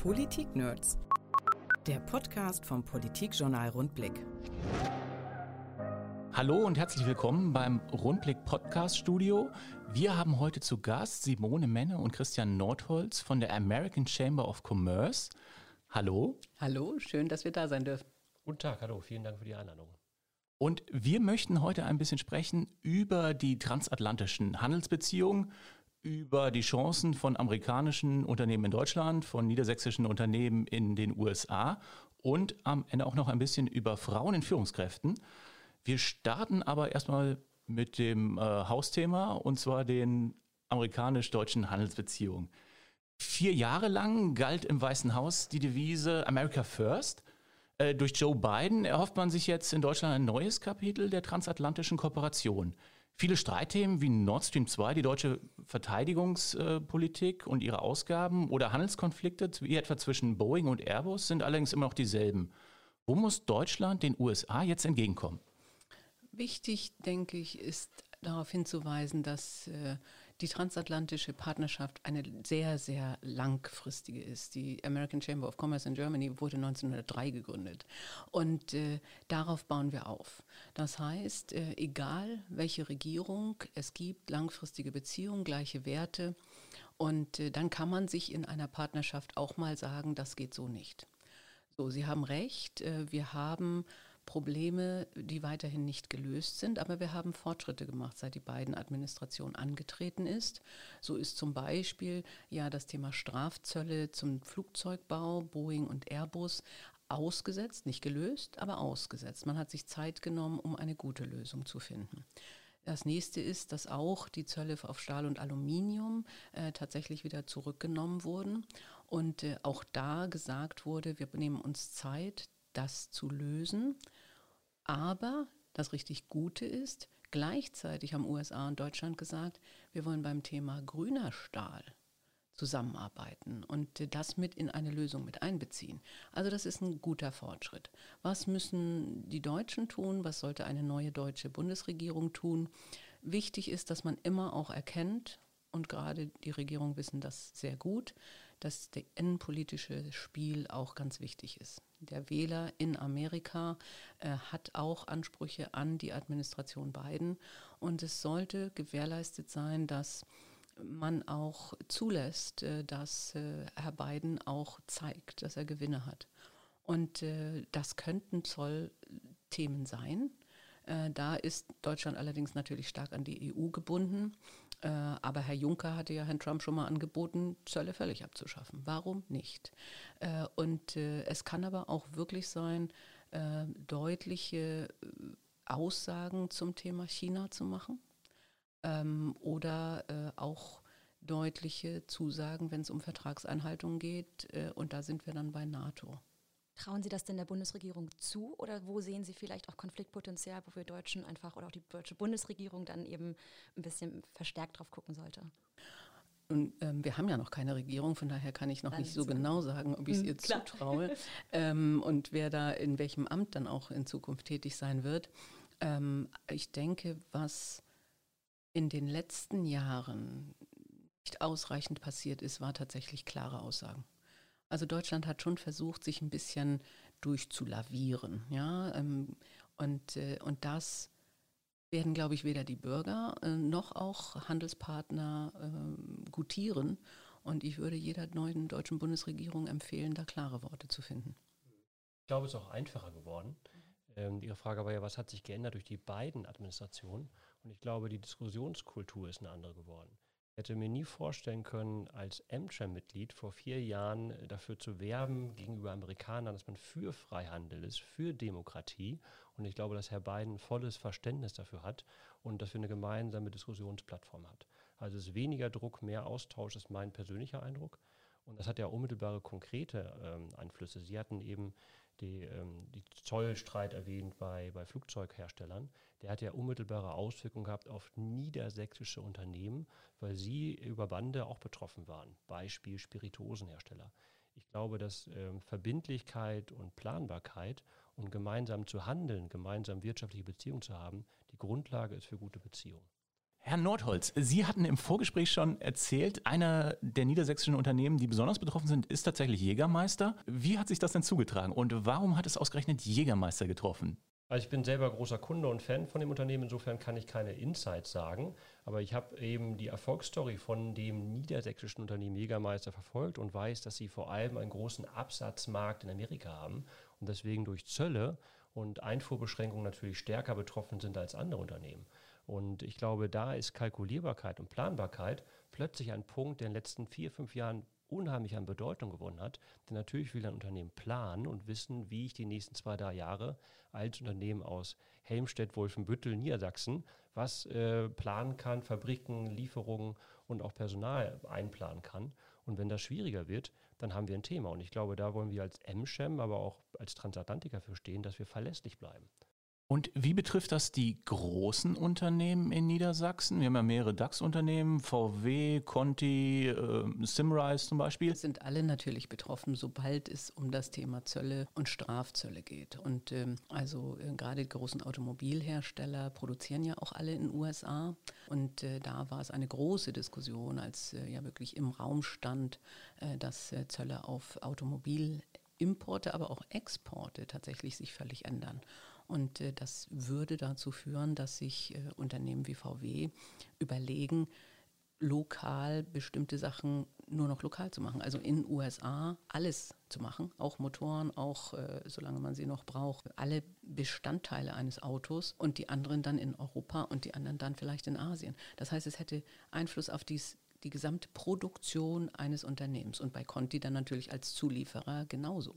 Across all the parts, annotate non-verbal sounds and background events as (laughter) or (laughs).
Politik-Nerds. Der Podcast vom Politikjournal Rundblick. Hallo und herzlich willkommen beim Rundblick Podcast Studio. Wir haben heute zu Gast Simone Menne und Christian Nordholz von der American Chamber of Commerce. Hallo. Hallo, schön, dass wir da sein dürfen. Guten Tag, hallo, vielen Dank für die Einladung. Und wir möchten heute ein bisschen sprechen über die transatlantischen Handelsbeziehungen, über die Chancen von amerikanischen Unternehmen in Deutschland, von niedersächsischen Unternehmen in den USA und am Ende auch noch ein bisschen über Frauen in Führungskräften. Wir starten aber erstmal mit dem äh, Hausthema und zwar den amerikanisch-deutschen Handelsbeziehungen. Vier Jahre lang galt im Weißen Haus die Devise America First. Äh, durch Joe Biden erhofft man sich jetzt in Deutschland ein neues Kapitel der transatlantischen Kooperation. Viele Streitthemen wie Nord Stream 2, die deutsche Verteidigungspolitik und ihre Ausgaben oder Handelskonflikte, wie etwa zwischen Boeing und Airbus, sind allerdings immer noch dieselben. Wo muss Deutschland den USA jetzt entgegenkommen? Wichtig, denke ich, ist darauf hinzuweisen, dass äh, die transatlantische Partnerschaft eine sehr, sehr langfristige ist. Die American Chamber of Commerce in Germany wurde 1903 gegründet. Und äh, darauf bauen wir auf. Das heißt, äh, egal welche Regierung, es gibt langfristige Beziehungen, gleiche Werte. Und äh, dann kann man sich in einer Partnerschaft auch mal sagen, das geht so nicht. So, Sie haben recht. Äh, wir haben Probleme, die weiterhin nicht gelöst sind. Aber wir haben Fortschritte gemacht, seit die beiden Administration angetreten ist. So ist zum Beispiel ja das Thema Strafzölle zum Flugzeugbau, Boeing und Airbus ausgesetzt, nicht gelöst, aber ausgesetzt. Man hat sich Zeit genommen, um eine gute Lösung zu finden. Das nächste ist, dass auch die Zölle auf Stahl und Aluminium äh, tatsächlich wieder zurückgenommen wurden und äh, auch da gesagt wurde, wir nehmen uns Zeit, das zu lösen. Aber das richtig Gute ist, gleichzeitig haben USA und Deutschland gesagt, wir wollen beim Thema grüner Stahl zusammenarbeiten und das mit in eine Lösung mit einbeziehen. Also das ist ein guter Fortschritt. Was müssen die Deutschen tun? Was sollte eine neue deutsche Bundesregierung tun? Wichtig ist, dass man immer auch erkennt, und gerade die Regierung wissen das sehr gut, dass der innenpolitische Spiel auch ganz wichtig ist. Der Wähler in Amerika äh, hat auch Ansprüche an die Administration Biden und es sollte gewährleistet sein, dass man auch zulässt, äh, dass äh, Herr Biden auch zeigt, dass er Gewinne hat. Und äh, das könnten Zollthemen sein. Äh, da ist Deutschland allerdings natürlich stark an die EU gebunden. Äh, aber Herr Juncker hatte ja Herrn Trump schon mal angeboten, Zölle völlig abzuschaffen. Warum nicht? Äh, und äh, es kann aber auch wirklich sein, deutliche Aussagen zum Thema China zu machen ähm, oder auch deutliche Zusagen, wenn es um Vertragseinhaltung geht. Und da sind wir dann bei NATO. Trauen Sie das denn der Bundesregierung zu oder wo sehen Sie vielleicht auch Konfliktpotenzial, wo wir Deutschen einfach oder auch die deutsche Bundesregierung dann eben ein bisschen verstärkt drauf gucken sollte? Und, ähm, wir haben ja noch keine Regierung, von daher kann ich noch Nein, nicht so genau sagen, ob ich es hm, ihr klar. zutraue (laughs) ähm, und wer da in welchem Amt dann auch in Zukunft tätig sein wird. Ähm, ich denke, was in den letzten Jahren nicht ausreichend passiert ist, war tatsächlich klare Aussagen. Also Deutschland hat schon versucht, sich ein bisschen durchzulavieren. Ja? Ähm, und, äh, und das werden, glaube ich, weder die Bürger äh, noch auch Handelspartner ähm, gutieren. Und ich würde jeder neuen deutschen Bundesregierung empfehlen, da klare Worte zu finden. Ich glaube, es ist auch einfacher geworden. Ähm, Ihre Frage war ja, was hat sich geändert durch die beiden Administrationen? Und ich glaube, die Diskussionskultur ist eine andere geworden hätte mir nie vorstellen können, als Amtrak-Mitglied vor vier Jahren dafür zu werben gegenüber Amerikanern, dass man für Freihandel ist, für Demokratie. Und ich glaube, dass Herr Biden volles Verständnis dafür hat und dass wir eine gemeinsame Diskussionsplattform hat. Also es ist weniger Druck, mehr Austausch, ist mein persönlicher Eindruck. Und das hat ja unmittelbare konkrete ähm, Einflüsse. Sie hatten eben die, ähm, die Zollstreit erwähnt bei, bei Flugzeugherstellern. Der hat ja unmittelbare Auswirkungen gehabt auf niedersächsische Unternehmen, weil sie über Bande auch betroffen waren. Beispiel Spirituosenhersteller. Ich glaube, dass ähm, Verbindlichkeit und Planbarkeit und gemeinsam zu handeln, gemeinsam wirtschaftliche Beziehungen zu haben, die Grundlage ist für gute Beziehungen. Herr Nordholz, Sie hatten im Vorgespräch schon erzählt, einer der niedersächsischen Unternehmen, die besonders betroffen sind, ist tatsächlich Jägermeister. Wie hat sich das denn zugetragen und warum hat es ausgerechnet Jägermeister getroffen? Also ich bin selber großer Kunde und Fan von dem Unternehmen, insofern kann ich keine Insights sagen, aber ich habe eben die Erfolgsstory von dem niedersächsischen Unternehmen Jägermeister verfolgt und weiß, dass sie vor allem einen großen Absatzmarkt in Amerika haben und deswegen durch Zölle und Einfuhrbeschränkungen natürlich stärker betroffen sind als andere Unternehmen. Und ich glaube, da ist Kalkulierbarkeit und Planbarkeit plötzlich ein Punkt, der in den letzten vier, fünf Jahren unheimlich an Bedeutung gewonnen hat. Denn natürlich will ein Unternehmen planen und wissen, wie ich die nächsten zwei, drei Jahre als Unternehmen aus Helmstedt, Wolfenbüttel, Niedersachsen was äh, planen kann, Fabriken, Lieferungen und auch Personal einplanen kann. Und wenn das schwieriger wird, dann haben wir ein Thema. Und ich glaube, da wollen wir als MSCHEM, aber auch als Transatlantiker verstehen, dass wir verlässlich bleiben. Und wie betrifft das die großen Unternehmen in Niedersachsen? Wir haben ja mehrere DAX-Unternehmen, VW, Conti, äh, Simrise zum Beispiel. Sind alle natürlich betroffen, sobald es um das Thema Zölle und Strafzölle geht. Und ähm, also äh, gerade die großen Automobilhersteller produzieren ja auch alle in den USA. Und äh, da war es eine große Diskussion, als äh, ja wirklich im Raum stand, äh, dass äh, Zölle auf Automobilimporte, aber auch Exporte tatsächlich sich völlig ändern. Und äh, das würde dazu führen, dass sich äh, Unternehmen wie VW überlegen, lokal bestimmte Sachen nur noch lokal zu machen. Also in USA alles zu machen, auch Motoren, auch äh, solange man sie noch braucht, alle Bestandteile eines Autos und die anderen dann in Europa und die anderen dann vielleicht in Asien. Das heißt, es hätte Einfluss auf dies, die gesamte Produktion eines Unternehmens und bei Conti dann natürlich als Zulieferer genauso.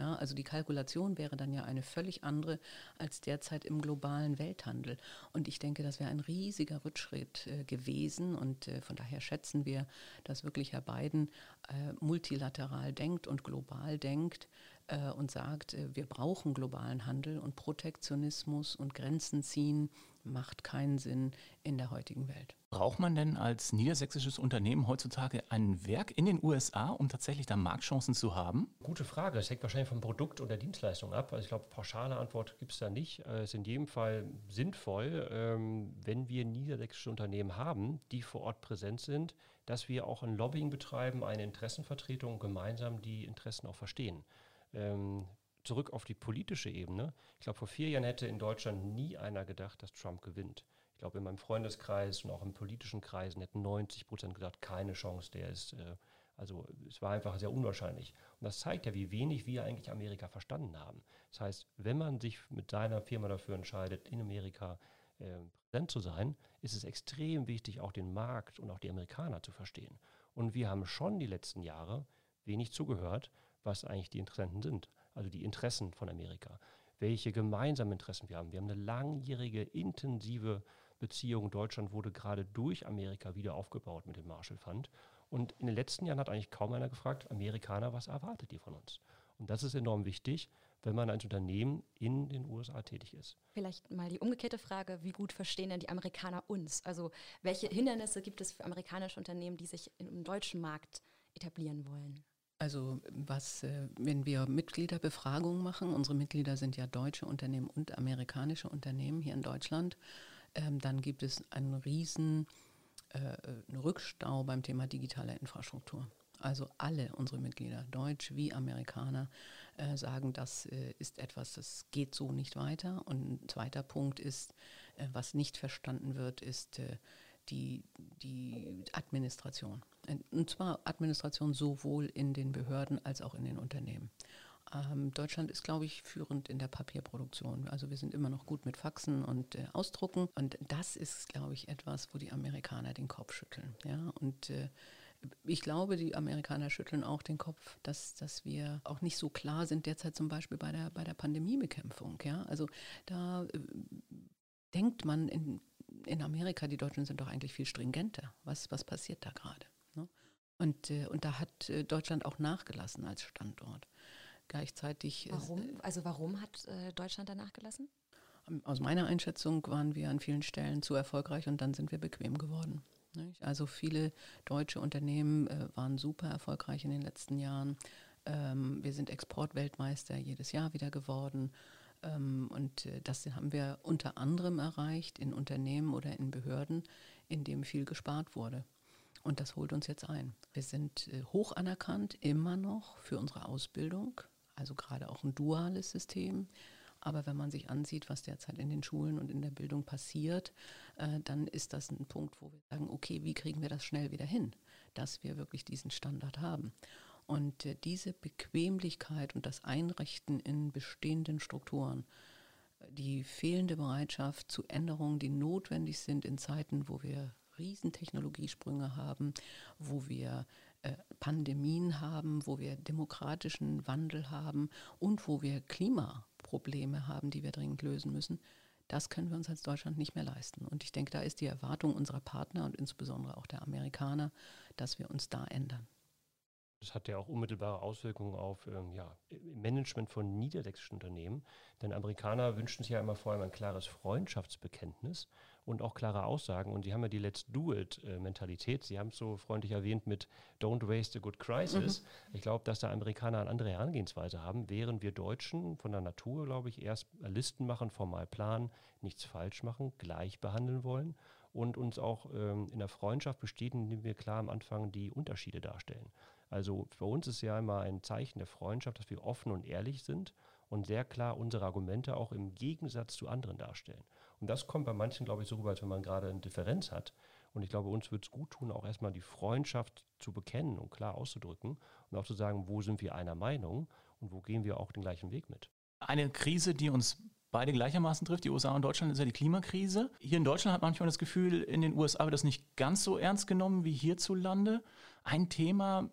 Ja, also die Kalkulation wäre dann ja eine völlig andere als derzeit im globalen Welthandel. Und ich denke, das wäre ein riesiger Rückschritt äh, gewesen. Und äh, von daher schätzen wir, dass wirklich Herr Biden äh, multilateral denkt und global denkt äh, und sagt, äh, wir brauchen globalen Handel und Protektionismus und Grenzen ziehen macht keinen Sinn in der heutigen Welt. Braucht man denn als niedersächsisches Unternehmen heutzutage ein Werk in den USA, um tatsächlich da Marktchancen zu haben? Gute Frage. Das hängt wahrscheinlich vom Produkt oder Dienstleistung ab. Also ich glaube, pauschale Antwort gibt es da nicht. Es ist in jedem Fall sinnvoll, ähm, wenn wir niedersächsische Unternehmen haben, die vor Ort präsent sind, dass wir auch ein Lobbying betreiben, eine Interessenvertretung, gemeinsam die Interessen auch verstehen. Ähm, zurück auf die politische Ebene. Ich glaube, vor vier Jahren hätte in Deutschland nie einer gedacht, dass Trump gewinnt. Ich glaube, in meinem Freundeskreis und auch in politischen Kreisen hätten 90 Prozent gesagt, keine Chance, der ist, äh, also es war einfach sehr unwahrscheinlich. Und das zeigt ja, wie wenig wir eigentlich Amerika verstanden haben. Das heißt, wenn man sich mit seiner Firma dafür entscheidet, in Amerika äh, präsent zu sein, ist es extrem wichtig, auch den Markt und auch die Amerikaner zu verstehen. Und wir haben schon die letzten Jahre wenig zugehört, was eigentlich die Interessenten sind also die Interessen von Amerika, welche gemeinsamen Interessen wir haben. Wir haben eine langjährige, intensive Beziehung. Deutschland wurde gerade durch Amerika wieder aufgebaut mit dem Marshall Fund. Und in den letzten Jahren hat eigentlich kaum einer gefragt, Amerikaner, was erwartet ihr von uns? Und das ist enorm wichtig, wenn man als Unternehmen in den USA tätig ist. Vielleicht mal die umgekehrte Frage, wie gut verstehen denn die Amerikaner uns? Also welche Hindernisse gibt es für amerikanische Unternehmen, die sich im deutschen Markt etablieren wollen? Also was, äh, wenn wir Mitgliederbefragungen machen, unsere Mitglieder sind ja deutsche Unternehmen und amerikanische Unternehmen hier in Deutschland, ähm, dann gibt es einen riesen äh, Rückstau beim Thema digitale Infrastruktur. Also alle unsere Mitglieder, Deutsch wie Amerikaner, äh, sagen, das ist etwas, das geht so nicht weiter. Und ein zweiter Punkt ist, was nicht verstanden wird, ist die, die Administration. Und zwar Administration sowohl in den Behörden als auch in den Unternehmen. Ähm, Deutschland ist, glaube ich, führend in der Papierproduktion. Also wir sind immer noch gut mit Faxen und äh, Ausdrucken. Und das ist, glaube ich, etwas, wo die Amerikaner den Kopf schütteln. Ja? Und äh, ich glaube, die Amerikaner schütteln auch den Kopf, dass, dass wir auch nicht so klar sind derzeit zum Beispiel bei der, bei der Pandemiebekämpfung. Ja? Also da äh, denkt man in, in Amerika, die Deutschen sind doch eigentlich viel stringenter. Was, was passiert da gerade? Ne? Und, äh, und da hat äh, Deutschland auch nachgelassen als Standort. Gleichzeitig warum? Ist, äh, also warum hat äh, Deutschland da nachgelassen? Ähm, aus meiner Einschätzung waren wir an vielen Stellen zu erfolgreich und dann sind wir bequem geworden. Nicht? Also viele deutsche Unternehmen äh, waren super erfolgreich in den letzten Jahren. Ähm, wir sind Exportweltmeister jedes Jahr wieder geworden. Ähm, und äh, das haben wir unter anderem erreicht in Unternehmen oder in Behörden, in dem viel gespart wurde. Und das holt uns jetzt ein. Wir sind äh, hoch anerkannt, immer noch für unsere Ausbildung, also gerade auch ein duales System. Aber wenn man sich ansieht, was derzeit in den Schulen und in der Bildung passiert, äh, dann ist das ein Punkt, wo wir sagen, okay, wie kriegen wir das schnell wieder hin, dass wir wirklich diesen Standard haben. Und äh, diese Bequemlichkeit und das Einrichten in bestehenden Strukturen, die fehlende Bereitschaft zu Änderungen, die notwendig sind in Zeiten, wo wir Riesentechnologiesprünge haben, wo wir äh, Pandemien haben, wo wir demokratischen Wandel haben und wo wir Klimaprobleme haben, die wir dringend lösen müssen. Das können wir uns als Deutschland nicht mehr leisten. Und ich denke, da ist die Erwartung unserer Partner und insbesondere auch der Amerikaner, dass wir uns da ändern. Das hat ja auch unmittelbare Auswirkungen auf ähm, ja, Management von niedersächsischen Unternehmen. Denn Amerikaner wünschen sich ja immer vor allem ein klares Freundschaftsbekenntnis und auch klare Aussagen. Und sie haben ja die Let's Do It-Mentalität. Sie haben es so freundlich erwähnt mit Don't Waste a Good Crisis. Mhm. Ich glaube, dass da Amerikaner eine andere Herangehensweise haben, während wir Deutschen von der Natur, glaube ich, erst Listen machen, formal planen, nichts falsch machen, gleich behandeln wollen und uns auch ähm, in der Freundschaft bestätigen, indem wir klar am Anfang die Unterschiede darstellen. Also für uns ist ja immer ein Zeichen der Freundschaft, dass wir offen und ehrlich sind und sehr klar unsere Argumente auch im Gegensatz zu anderen darstellen. Und das kommt bei manchen, glaube ich, so rüber, als wenn man gerade eine Differenz hat. Und ich glaube, uns wird es gut tun, auch erstmal die Freundschaft zu bekennen und klar auszudrücken und auch zu sagen, wo sind wir einer Meinung und wo gehen wir auch den gleichen Weg mit. Eine Krise, die uns beide gleichermaßen trifft, die USA und Deutschland, ist ja die Klimakrise. Hier in Deutschland hat man manchmal das Gefühl, in den USA wird das nicht ganz so ernst genommen wie hierzulande. Ein Thema,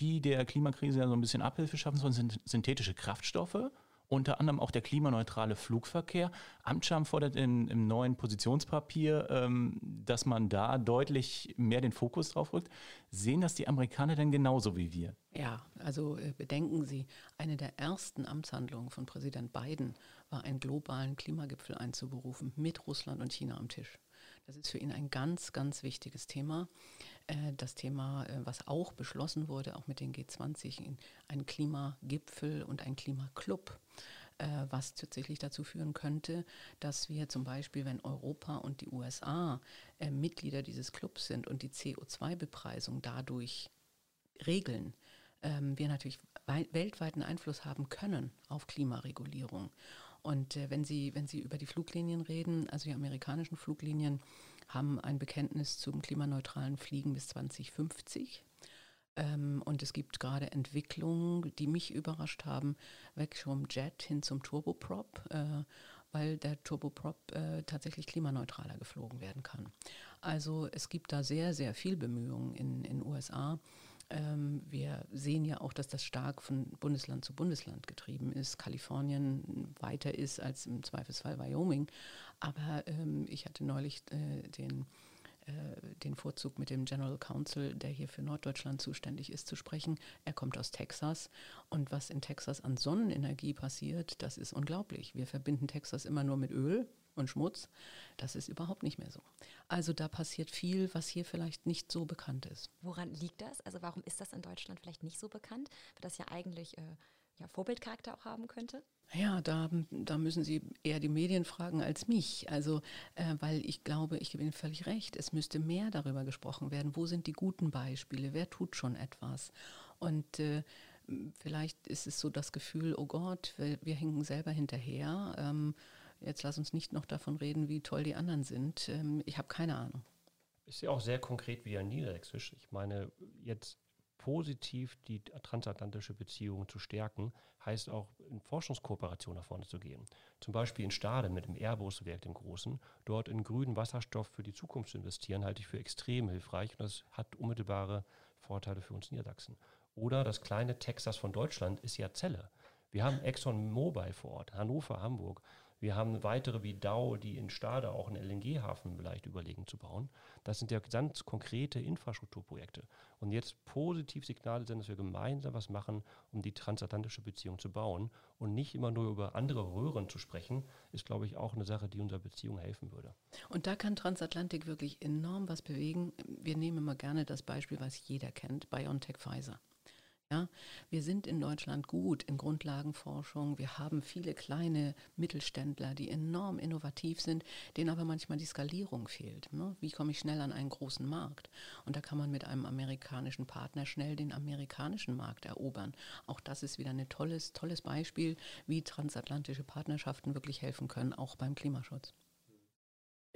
die der Klimakrise ja so ein bisschen Abhilfe schaffen sollen, sind synthetische Kraftstoffe. Unter anderem auch der klimaneutrale Flugverkehr. Amtscham fordert in, im neuen Positionspapier, ähm, dass man da deutlich mehr den Fokus drauf rückt. Sehen das die Amerikaner denn genauso wie wir? Ja, also äh, bedenken Sie, eine der ersten Amtshandlungen von Präsident Biden war, einen globalen Klimagipfel einzuberufen mit Russland und China am Tisch. Das ist für ihn ein ganz, ganz wichtiges Thema. Äh, das Thema, äh, was auch beschlossen wurde, auch mit den G20, ein Klimagipfel und ein Klimaclub äh, was tatsächlich dazu führen könnte, dass wir zum Beispiel, wenn Europa und die USA Mitglieder dieses Clubs sind und die CO2-Bepreisung dadurch regeln, ähm, wir natürlich weltweiten Einfluss haben können auf Klimaregulierung. Und wenn Sie, wenn Sie über die Fluglinien reden, also die amerikanischen Fluglinien, haben ein Bekenntnis zum klimaneutralen Fliegen bis 2050. Ähm, und es gibt gerade Entwicklungen, die mich überrascht haben, weg vom Jet hin zum Turboprop, äh, weil der Turboprop äh, tatsächlich klimaneutraler geflogen werden kann. Also es gibt da sehr, sehr viel Bemühungen in den USA. Ähm, wir sehen ja auch, dass das stark von Bundesland zu Bundesland getrieben ist. Kalifornien weiter ist als im Zweifelsfall Wyoming. Aber ähm, ich hatte neulich äh, den, äh, den Vorzug mit dem General Counsel, der hier für Norddeutschland zuständig ist, zu sprechen. Er kommt aus Texas. Und was in Texas an Sonnenenergie passiert, das ist unglaublich. Wir verbinden Texas immer nur mit Öl und Schmutz. Das ist überhaupt nicht mehr so. Also da passiert viel, was hier vielleicht nicht so bekannt ist. Woran liegt das? Also warum ist das in Deutschland vielleicht nicht so bekannt? Weil das ja eigentlich äh, ja, Vorbildcharakter auch haben könnte? Ja, da, da müssen Sie eher die Medien fragen als mich. Also, äh, weil ich glaube, ich gebe Ihnen völlig recht, es müsste mehr darüber gesprochen werden. Wo sind die guten Beispiele? Wer tut schon etwas? Und äh, vielleicht ist es so das Gefühl, oh Gott, wir, wir hängen selber hinterher. Ähm, Jetzt lass uns nicht noch davon reden, wie toll die anderen sind. Ähm, ich habe keine Ahnung. Ist ja auch sehr konkret wie ein Niedersächsisch. Ich meine, jetzt positiv die transatlantische Beziehung zu stärken, heißt auch in Forschungskooperation nach vorne zu gehen. Zum Beispiel in Stade mit dem Airbus-Werk, dem Großen, dort in grünen Wasserstoff für die Zukunft zu investieren, halte ich für extrem hilfreich und das hat unmittelbare Vorteile für uns Niedersachsen. Oder das kleine Texas von Deutschland ist ja Zelle. Wir haben Exxon Mobil vor Ort, Hannover, Hamburg. Wir haben weitere wie Dow, die in Stade auch einen LNG-Hafen vielleicht überlegen zu bauen. Das sind ja ganz konkrete Infrastrukturprojekte. Und jetzt positiv Signale sind, dass wir gemeinsam was machen, um die transatlantische Beziehung zu bauen und nicht immer nur über andere Röhren zu sprechen, ist, glaube ich, auch eine Sache, die unserer Beziehung helfen würde. Und da kann Transatlantik wirklich enorm was bewegen. Wir nehmen immer gerne das Beispiel, was jeder kennt, BioNTech Pfizer. Ja, wir sind in Deutschland gut in Grundlagenforschung. Wir haben viele kleine Mittelständler, die enorm innovativ sind, denen aber manchmal die Skalierung fehlt. Ne? Wie komme ich schnell an einen großen Markt? Und da kann man mit einem amerikanischen Partner schnell den amerikanischen Markt erobern. Auch das ist wieder ein tolles, tolles Beispiel, wie transatlantische Partnerschaften wirklich helfen können, auch beim Klimaschutz.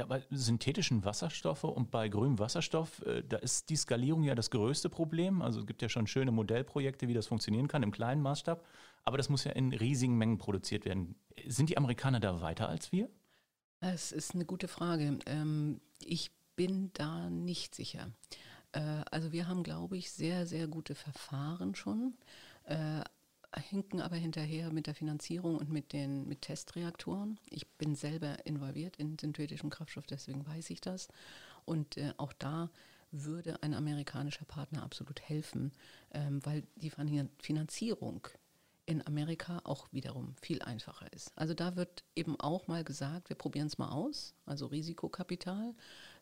Ja, bei synthetischen Wasserstoffe und bei grünem Wasserstoff, äh, da ist die Skalierung ja das größte Problem. Also es gibt ja schon schöne Modellprojekte, wie das funktionieren kann im kleinen Maßstab. Aber das muss ja in riesigen Mengen produziert werden. Sind die Amerikaner da weiter als wir? Es ist eine gute Frage. Ähm, ich bin da nicht sicher. Äh, also wir haben, glaube ich, sehr, sehr gute Verfahren schon. Hinken aber hinterher mit der Finanzierung und mit den mit Testreaktoren. Ich bin selber involviert in synthetischem Kraftstoff, deswegen weiß ich das. Und äh, auch da würde ein amerikanischer Partner absolut helfen, ähm, weil die Finanzierung in Amerika auch wiederum viel einfacher ist. Also da wird eben auch mal gesagt, wir probieren es mal aus, also Risikokapital.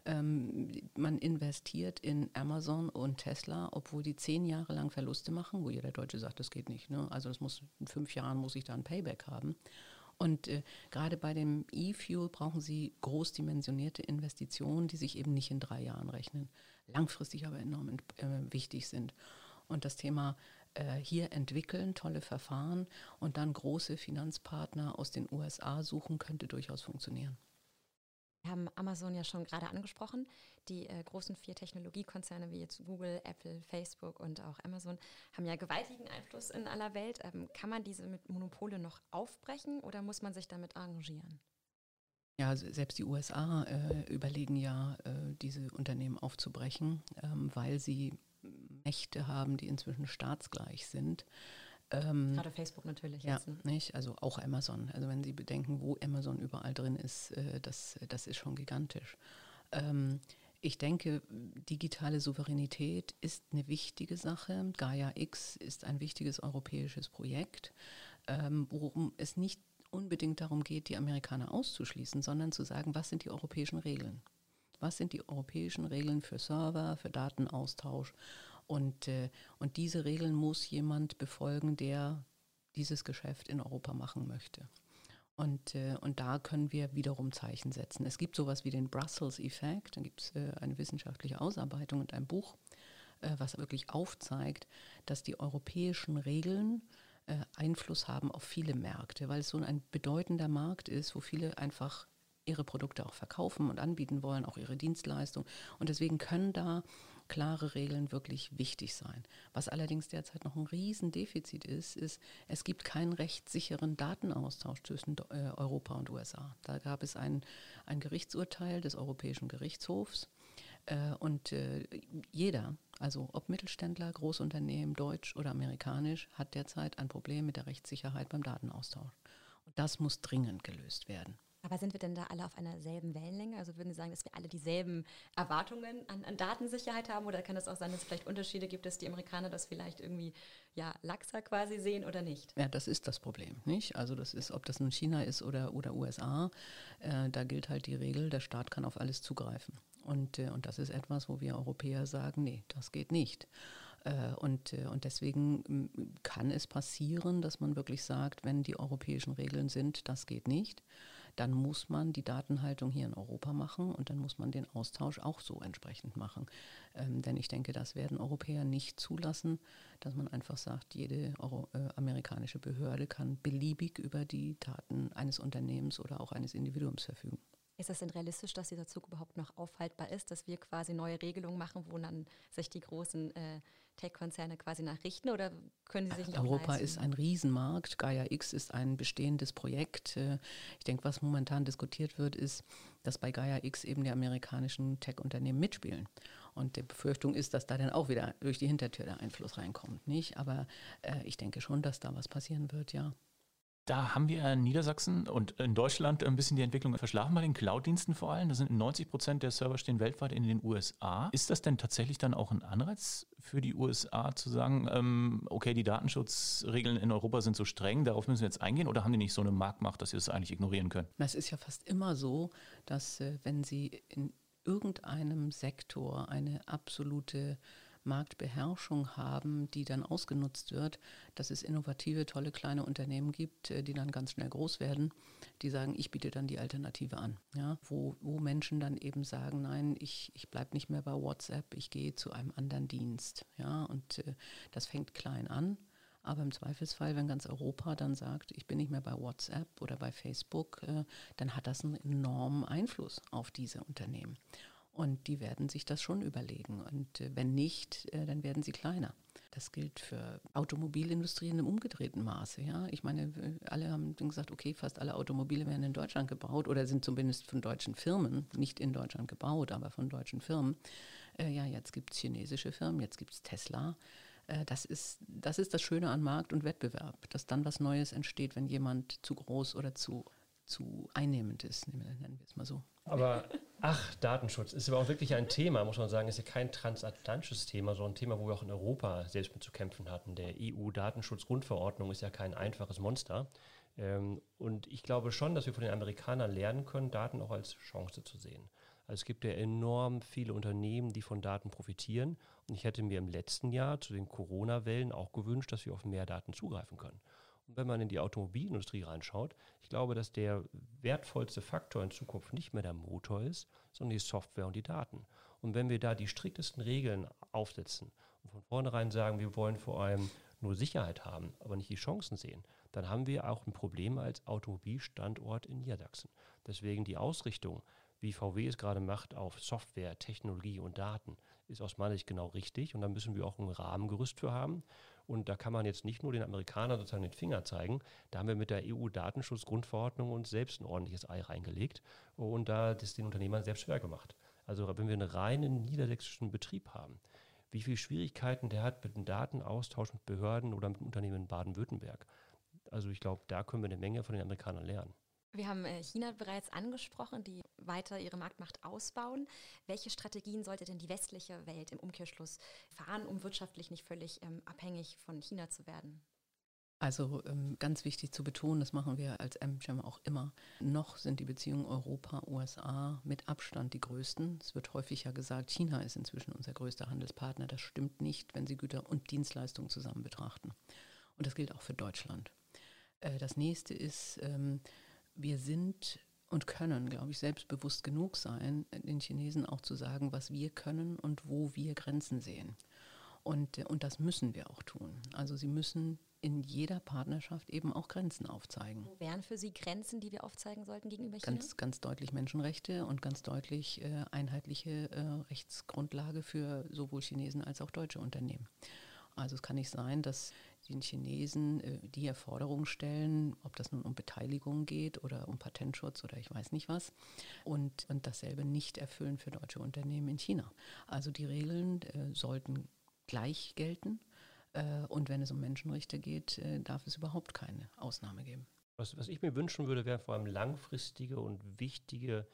Ähm, man investiert in Amazon und Tesla, obwohl die zehn Jahre lang Verluste machen, wo jeder Deutsche sagt, das geht nicht. Ne? Also das muss in fünf Jahren muss ich da ein Payback haben. Und äh, gerade bei dem E-Fuel brauchen Sie großdimensionierte Investitionen, die sich eben nicht in drei Jahren rechnen, langfristig aber enorm äh, wichtig sind. Und das Thema äh, hier entwickeln, tolle Verfahren und dann große Finanzpartner aus den USA suchen, könnte durchaus funktionieren. Wir haben Amazon ja schon gerade angesprochen. Die äh, großen vier Technologiekonzerne wie jetzt Google, Apple, Facebook und auch Amazon haben ja gewaltigen Einfluss in aller Welt. Ähm, kann man diese Monopole noch aufbrechen oder muss man sich damit arrangieren? Ja, selbst die USA äh, überlegen ja, äh, diese Unternehmen aufzubrechen, ähm, weil sie Mächte haben, die inzwischen staatsgleich sind. Ähm, Gerade Facebook natürlich. Ja, jetzt, ne? nicht? Also auch Amazon. Also wenn Sie bedenken, wo Amazon überall drin ist, äh, das, das ist schon gigantisch. Ähm, ich denke, digitale Souveränität ist eine wichtige Sache. Gaia X ist ein wichtiges europäisches Projekt, ähm, worum es nicht unbedingt darum geht, die Amerikaner auszuschließen, sondern zu sagen, was sind die europäischen Regeln? Was sind die europäischen Regeln für Server, für Datenaustausch und, äh, und diese Regeln muss jemand befolgen, der dieses Geschäft in Europa machen möchte. Und, äh, und da können wir wiederum Zeichen setzen. Es gibt sowas wie den Brussels-Effekt, da gibt es äh, eine wissenschaftliche Ausarbeitung und ein Buch, äh, was wirklich aufzeigt, dass die europäischen Regeln äh, Einfluss haben auf viele Märkte, weil es so ein bedeutender Markt ist, wo viele einfach ihre Produkte auch verkaufen und anbieten wollen, auch ihre Dienstleistung. Und deswegen können da klare Regeln wirklich wichtig sein. Was allerdings derzeit noch ein Riesendefizit ist, ist, es gibt keinen rechtssicheren Datenaustausch zwischen äh, Europa und USA. Da gab es ein, ein Gerichtsurteil des Europäischen Gerichtshofs äh, und äh, jeder, also ob Mittelständler, Großunternehmen, deutsch oder amerikanisch, hat derzeit ein Problem mit der Rechtssicherheit beim Datenaustausch. Und das muss dringend gelöst werden. Aber sind wir denn da alle auf einer selben Wellenlänge? Also würden Sie sagen, dass wir alle dieselben Erwartungen an, an, Datensicherheit haben? Oder kann es auch sein, dass es vielleicht Unterschiede gibt, dass die Amerikaner das vielleicht irgendwie ja, laxer quasi sehen oder nicht? Ja, das ist das Problem, nicht? Also das ist, ob das nun China ist oder, oder USA, äh, da gilt halt die Regel, der Staat kann auf alles zugreifen. Und, äh, und das ist etwas, wo wir Europäer sagen, nee, das geht nicht. Äh, und, äh, und deswegen kann es passieren, dass man wirklich sagt, wenn die europäischen Regeln sind, das geht nicht dann muss man die Datenhaltung hier in Europa machen und dann muss man den Austausch auch so entsprechend machen. Ähm, denn ich denke, das werden Europäer nicht zulassen, dass man einfach sagt, jede Euro, äh, amerikanische Behörde kann beliebig über die Daten eines Unternehmens oder auch eines Individuums verfügen. Ist es denn realistisch, dass dieser Zug überhaupt noch aufhaltbar ist, dass wir quasi neue Regelungen machen, wo dann sich die großen äh, Tech-Konzerne quasi nachrichten oder können Sie sich nicht Europa ist ein Riesenmarkt. Gaia X ist ein bestehendes Projekt. Äh, ich denke, was momentan diskutiert wird, ist, dass bei Gaia X eben die amerikanischen Tech-Unternehmen mitspielen. Und die Befürchtung ist, dass da dann auch wieder durch die Hintertür der Einfluss reinkommt, nicht? Aber äh, ich denke schon, dass da was passieren wird, ja. Da haben wir in Niedersachsen und in Deutschland ein bisschen die Entwicklung verschlafen bei den Cloud-Diensten vor allem. Da sind 90 Prozent der Server stehen weltweit in den USA. Ist das denn tatsächlich dann auch ein Anreiz für die USA zu sagen, ähm, okay, die Datenschutzregeln in Europa sind so streng, darauf müssen wir jetzt eingehen oder haben die nicht so eine Marktmacht, dass sie das eigentlich ignorieren können? Es ist ja fast immer so, dass äh, wenn sie in irgendeinem Sektor eine absolute Marktbeherrschung haben, die dann ausgenutzt wird, dass es innovative, tolle kleine Unternehmen gibt, äh, die dann ganz schnell groß werden, die sagen, ich biete dann die Alternative an. Ja? Wo, wo Menschen dann eben sagen, nein, ich, ich bleibe nicht mehr bei WhatsApp, ich gehe zu einem anderen Dienst. Ja? Und äh, das fängt klein an. Aber im Zweifelsfall, wenn ganz Europa dann sagt, ich bin nicht mehr bei WhatsApp oder bei Facebook, äh, dann hat das einen enormen Einfluss auf diese Unternehmen. Und die werden sich das schon überlegen. Und äh, wenn nicht, äh, dann werden sie kleiner. Das gilt für Automobilindustrie in einem umgedrehten Maße. Ja? Ich meine, alle haben gesagt, okay, fast alle Automobile werden in Deutschland gebaut oder sind zumindest von deutschen Firmen, nicht in Deutschland gebaut, aber von deutschen Firmen. Äh, ja, jetzt gibt es chinesische Firmen, jetzt gibt es Tesla. Äh, das ist, das ist das Schöne an Markt und Wettbewerb, dass dann was Neues entsteht, wenn jemand zu groß oder zu, zu einnehmend ist, nennen wir es mal so. Aber ach, Datenschutz ist aber auch wirklich ein Thema, muss man sagen, ist ja kein transatlantisches Thema, sondern ein Thema, wo wir auch in Europa selbst mit zu kämpfen hatten. Der EU-Datenschutzgrundverordnung ist ja kein einfaches Monster. Ähm, und ich glaube schon, dass wir von den Amerikanern lernen können, Daten auch als Chance zu sehen. Also es gibt ja enorm viele Unternehmen, die von Daten profitieren. Und ich hätte mir im letzten Jahr zu den Corona-Wellen auch gewünscht, dass wir auf mehr Daten zugreifen können. Und wenn man in die Automobilindustrie reinschaut, ich glaube, dass der wertvollste Faktor in Zukunft nicht mehr der Motor ist, sondern die Software und die Daten. Und wenn wir da die striktesten Regeln aufsetzen und von vornherein sagen, wir wollen vor allem nur Sicherheit haben, aber nicht die Chancen sehen, dann haben wir auch ein Problem als Automobilstandort in Niedersachsen. Deswegen die Ausrichtung, wie VW es gerade macht auf Software, Technologie und Daten, ist aus meiner Sicht genau richtig. Und da müssen wir auch ein Rahmengerüst für haben. Und da kann man jetzt nicht nur den Amerikanern sozusagen den Finger zeigen. Da haben wir mit der EU-Datenschutzgrundverordnung uns selbst ein ordentliches Ei reingelegt und da das den Unternehmern selbst schwer gemacht. Also wenn wir einen reinen niedersächsischen Betrieb haben, wie viele Schwierigkeiten der hat mit dem Datenaustausch mit Behörden oder mit dem Unternehmen in Baden-Württemberg. Also ich glaube, da können wir eine Menge von den Amerikanern lernen. Wir haben äh, China bereits angesprochen, die weiter ihre Marktmacht ausbauen. Welche Strategien sollte denn die westliche Welt im Umkehrschluss fahren, um wirtschaftlich nicht völlig ähm, abhängig von China zu werden? Also ähm, ganz wichtig zu betonen, das machen wir als MCHAM auch immer. Noch sind die Beziehungen Europa-USA mit Abstand die größten. Es wird häufig ja gesagt, China ist inzwischen unser größter Handelspartner. Das stimmt nicht, wenn Sie Güter und Dienstleistungen zusammen betrachten. Und das gilt auch für Deutschland. Äh, das nächste ist, ähm, wir sind und können, glaube ich, selbstbewusst genug sein, den Chinesen auch zu sagen, was wir können und wo wir Grenzen sehen. Und, und das müssen wir auch tun. Also sie müssen in jeder Partnerschaft eben auch Grenzen aufzeigen. Wo wären für Sie Grenzen, die wir aufzeigen sollten gegenüber China? Ganz, ganz deutlich Menschenrechte und ganz deutlich äh, einheitliche äh, Rechtsgrundlage für sowohl Chinesen als auch deutsche Unternehmen. Also es kann nicht sein, dass den Chinesen äh, die Erforderungen stellen, ob das nun um Beteiligung geht oder um Patentschutz oder ich weiß nicht was, und, und dasselbe nicht erfüllen für deutsche Unternehmen in China. Also die Regeln äh, sollten gleich gelten. Äh, und wenn es um Menschenrechte geht, äh, darf es überhaupt keine Ausnahme geben. Was, was ich mir wünschen würde, wären vor allem langfristige und wichtige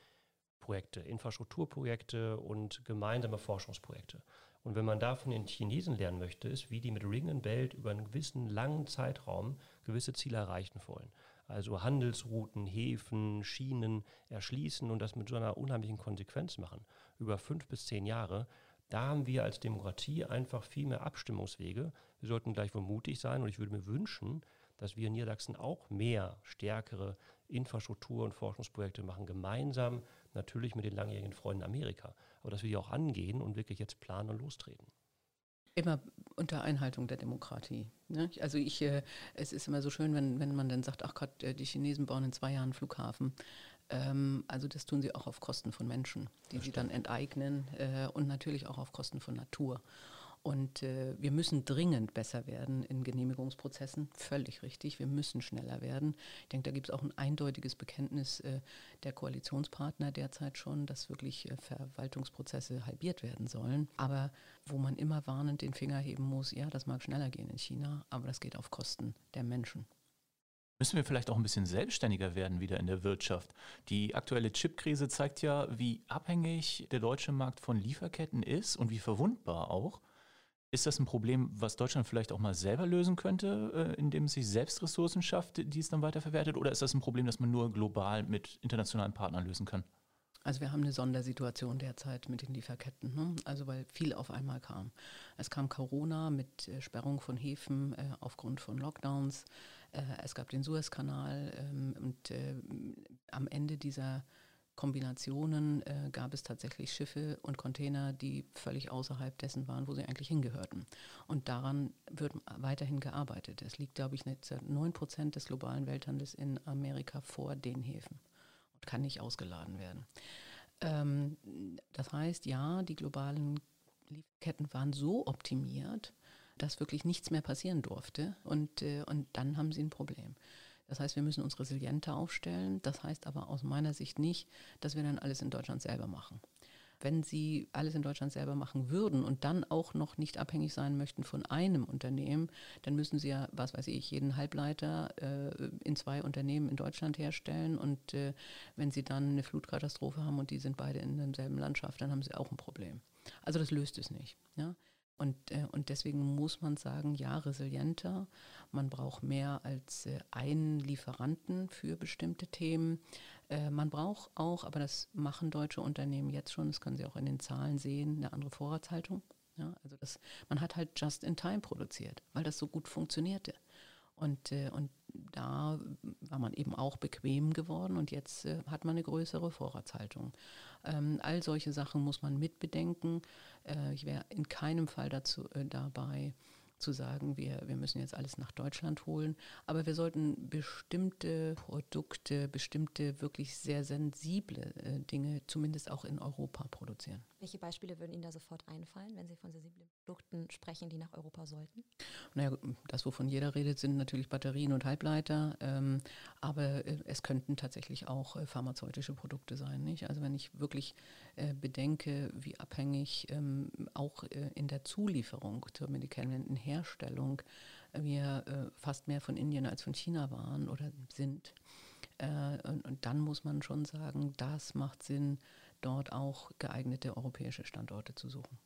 Projekte, Infrastrukturprojekte und gemeinsame Forschungsprojekte. Und wenn man da von den Chinesen lernen möchte, ist, wie die mit Ring and Belt über einen gewissen langen Zeitraum gewisse Ziele erreichen wollen. Also Handelsrouten, Häfen, Schienen erschließen und das mit so einer unheimlichen Konsequenz machen. Über fünf bis zehn Jahre. Da haben wir als Demokratie einfach viel mehr Abstimmungswege. Wir sollten gleich wohl mutig sein und ich würde mir wünschen, dass wir in Niedersachsen auch mehr stärkere Infrastruktur- und Forschungsprojekte machen, gemeinsam natürlich mit den langjährigen Freunden Amerika aber dass wir die auch angehen und wirklich jetzt planen und lostreten. Immer unter Einhaltung der Demokratie. Ne? Also ich, äh, es ist immer so schön, wenn, wenn man dann sagt, ach Gott, äh, die Chinesen bauen in zwei Jahren einen Flughafen. Ähm, also das tun sie auch auf Kosten von Menschen, die sie dann enteignen äh, und natürlich auch auf Kosten von Natur. Und äh, wir müssen dringend besser werden in Genehmigungsprozessen. Völlig richtig. Wir müssen schneller werden. Ich denke, da gibt es auch ein eindeutiges Bekenntnis äh, der Koalitionspartner derzeit schon, dass wirklich äh, Verwaltungsprozesse halbiert werden sollen. Aber wo man immer warnend den Finger heben muss, ja, das mag schneller gehen in China, aber das geht auf Kosten der Menschen. Müssen wir vielleicht auch ein bisschen selbstständiger werden wieder in der Wirtschaft? Die aktuelle Chipkrise zeigt ja, wie abhängig der deutsche Markt von Lieferketten ist und wie verwundbar auch. Ist das ein Problem, was Deutschland vielleicht auch mal selber lösen könnte, äh, indem es sich selbst Ressourcen schafft, die es dann weiterverwertet? Oder ist das ein Problem, das man nur global mit internationalen Partnern lösen kann? Also wir haben eine Sondersituation derzeit mit den Lieferketten, ne? also weil viel auf einmal kam. Es kam Corona mit äh, Sperrung von Häfen äh, aufgrund von Lockdowns. Äh, es gab den Suezkanal ähm, und äh, am Ende dieser Kombinationen äh, gab es tatsächlich Schiffe und Container, die völlig außerhalb dessen waren, wo sie eigentlich hingehörten. Und daran wird weiterhin gearbeitet. Es liegt, glaube ich, neun Prozent des globalen Welthandels in Amerika vor den Häfen und kann nicht ausgeladen werden. Ähm, das heißt, ja, die globalen Lieferketten waren so optimiert, dass wirklich nichts mehr passieren durfte. Und, äh, und dann haben sie ein Problem. Das heißt, wir müssen uns resilienter aufstellen. Das heißt aber aus meiner Sicht nicht, dass wir dann alles in Deutschland selber machen. Wenn Sie alles in Deutschland selber machen würden und dann auch noch nicht abhängig sein möchten von einem Unternehmen, dann müssen Sie ja, was weiß ich, jeden Halbleiter äh, in zwei Unternehmen in Deutschland herstellen. Und äh, wenn Sie dann eine Flutkatastrophe haben und die sind beide in derselben Landschaft, dann haben Sie auch ein Problem. Also das löst es nicht. Ja? Und, äh, und deswegen muss man sagen, ja, resilienter. Man braucht mehr als äh, einen Lieferanten für bestimmte Themen. Äh, man braucht auch, aber das machen deutsche Unternehmen jetzt schon, das können Sie auch in den Zahlen sehen, eine andere Vorratshaltung. Ja, also das, man hat halt just in time produziert, weil das so gut funktionierte. Und, äh, und da war man eben auch bequem geworden und jetzt äh, hat man eine größere Vorratshaltung. Ähm, all solche Sachen muss man mitbedenken. Äh, ich wäre in keinem Fall dazu dabei, zu sagen, wir, wir müssen jetzt alles nach Deutschland holen. Aber wir sollten bestimmte Produkte, bestimmte wirklich sehr sensible Dinge zumindest auch in Europa produzieren. Welche Beispiele würden Ihnen da sofort einfallen, wenn Sie von sensiblen Produkten sprechen, die nach Europa sollten? Naja, das, wovon jeder redet, sind natürlich Batterien und Halbleiter. Ähm, aber äh, es könnten tatsächlich auch äh, pharmazeutische Produkte sein. Nicht? Also wenn ich wirklich äh, bedenke, wie abhängig ähm, auch äh, in der Zulieferung zur Medikamentenherstellung wir äh, fast mehr von Indien als von China waren oder sind. Äh, und, und, dann muss man schon sagen, das macht Sinn, dort auch geeignete europäische Standorte zu suchen.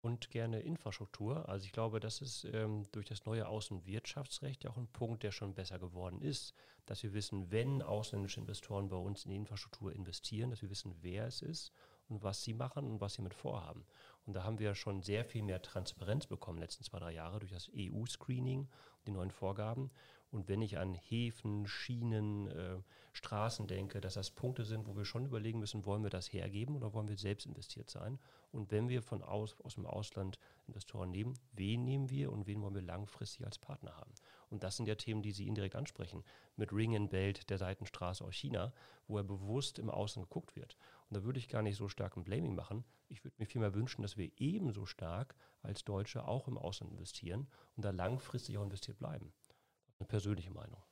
Und gerne Infrastruktur. Also ich glaube, das ist ähm, durch das neue Außenwirtschaftsrecht ja auch ein Punkt, der schon besser geworden ist, dass wir wissen, wenn ausländische Investoren bei uns in die Infrastruktur investieren, dass wir wissen, wer es ist und was sie machen und was sie mit vorhaben. Und da haben wir schon sehr viel mehr Transparenz bekommen, letzten zwei, drei Jahre, durch das EU-Screening und die neuen Vorgaben. Und wenn ich an Häfen, Schienen, äh, Straßen denke, dass das Punkte sind, wo wir schon überlegen müssen, wollen wir das hergeben oder wollen wir selbst investiert sein? Und wenn wir von aus, aus dem Ausland Investoren nehmen, wen nehmen wir und wen wollen wir langfristig als Partner haben? Und das sind ja Themen, die Sie indirekt ansprechen. Mit Ring in Belt, der Seitenstraße aus China, wo er bewusst im Außen geguckt wird. Und da würde ich gar nicht so stark ein Blaming machen. Ich würde mir vielmehr wünschen, dass wir ebenso stark als Deutsche auch im Ausland investieren und da langfristig auch investiert bleiben. Eine persönliche Meinung.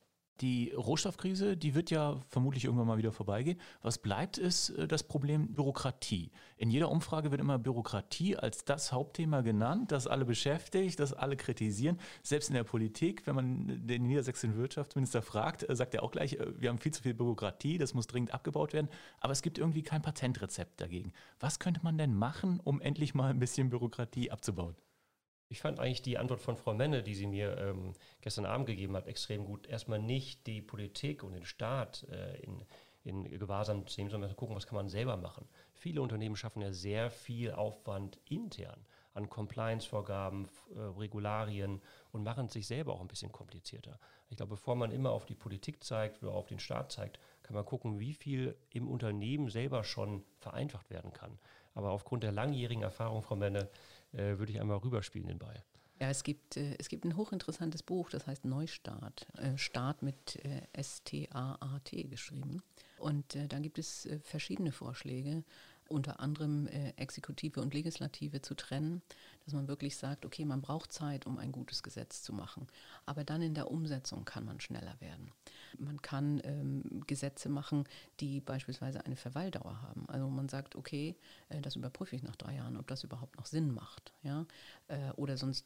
Die Rohstoffkrise, die wird ja vermutlich irgendwann mal wieder vorbeigehen. Was bleibt, ist äh, das Problem Bürokratie. In jeder Umfrage wird immer Bürokratie als das Hauptthema genannt, das alle beschäftigt, das alle kritisieren. Selbst in der Politik, wenn man den niedersächsischen Wirtschaftsminister fragt, äh, sagt er auch gleich, äh, wir haben viel zu viel Bürokratie, das muss dringend abgebaut werden. Aber es gibt irgendwie kein Patentrezept dagegen. Was könnte man denn machen, um endlich mal ein bisschen Bürokratie abzubauen? Ich fand eigentlich die Antwort von Frau Menne, die sie mir ähm, gestern Abend gegeben hat, extrem gut. Erstmal nicht die Politik und den Staat äh, in, in Gewahrsam zu nehmen, sondern gucken, was kann man selber machen. Viele Unternehmen schaffen ja sehr viel Aufwand intern an Compliance-Vorgaben, äh, Regularien und machen es sich selber auch ein bisschen komplizierter. Ich glaube, bevor man immer auf die Politik zeigt oder auf den Staat zeigt, kann man gucken, wie viel im Unternehmen selber schon vereinfacht werden kann. Aber aufgrund der langjährigen Erfahrung, Frau Menne, äh, würde ich einmal rüberspielen den Ball. Ja, es gibt, äh, es gibt ein hochinteressantes Buch, das heißt Neustart. Äh, Start mit äh, S-T-A-A-T geschrieben. Und äh, da gibt es äh, verschiedene Vorschläge, unter anderem äh, Exekutive und Legislative zu trennen, dass man wirklich sagt, okay, man braucht Zeit, um ein gutes Gesetz zu machen, aber dann in der Umsetzung kann man schneller werden. Man kann ähm, Gesetze machen, die beispielsweise eine Verweildauer haben. Also man sagt, okay, äh, das überprüfe ich nach drei Jahren, ob das überhaupt noch Sinn macht, ja, äh, oder sonst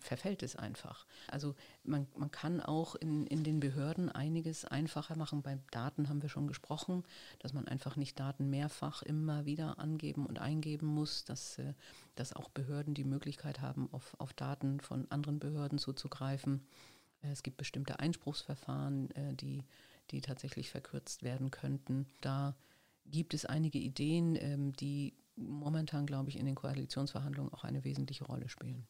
verfällt es einfach. Also man, man kann auch in, in den Behörden einiges einfacher machen. Bei Daten haben wir schon gesprochen, dass man einfach nicht Daten mehrfach immer wieder angeben und eingeben muss, dass, äh, dass auch Behörden die Möglichkeit haben, auf, auf Daten von anderen Behörden zuzugreifen. Äh, es gibt bestimmte Einspruchsverfahren, äh, die, die tatsächlich verkürzt werden könnten. Da gibt es einige Ideen, ähm, die momentan, glaube ich, in den Koalitionsverhandlungen auch eine wesentliche Rolle spielen.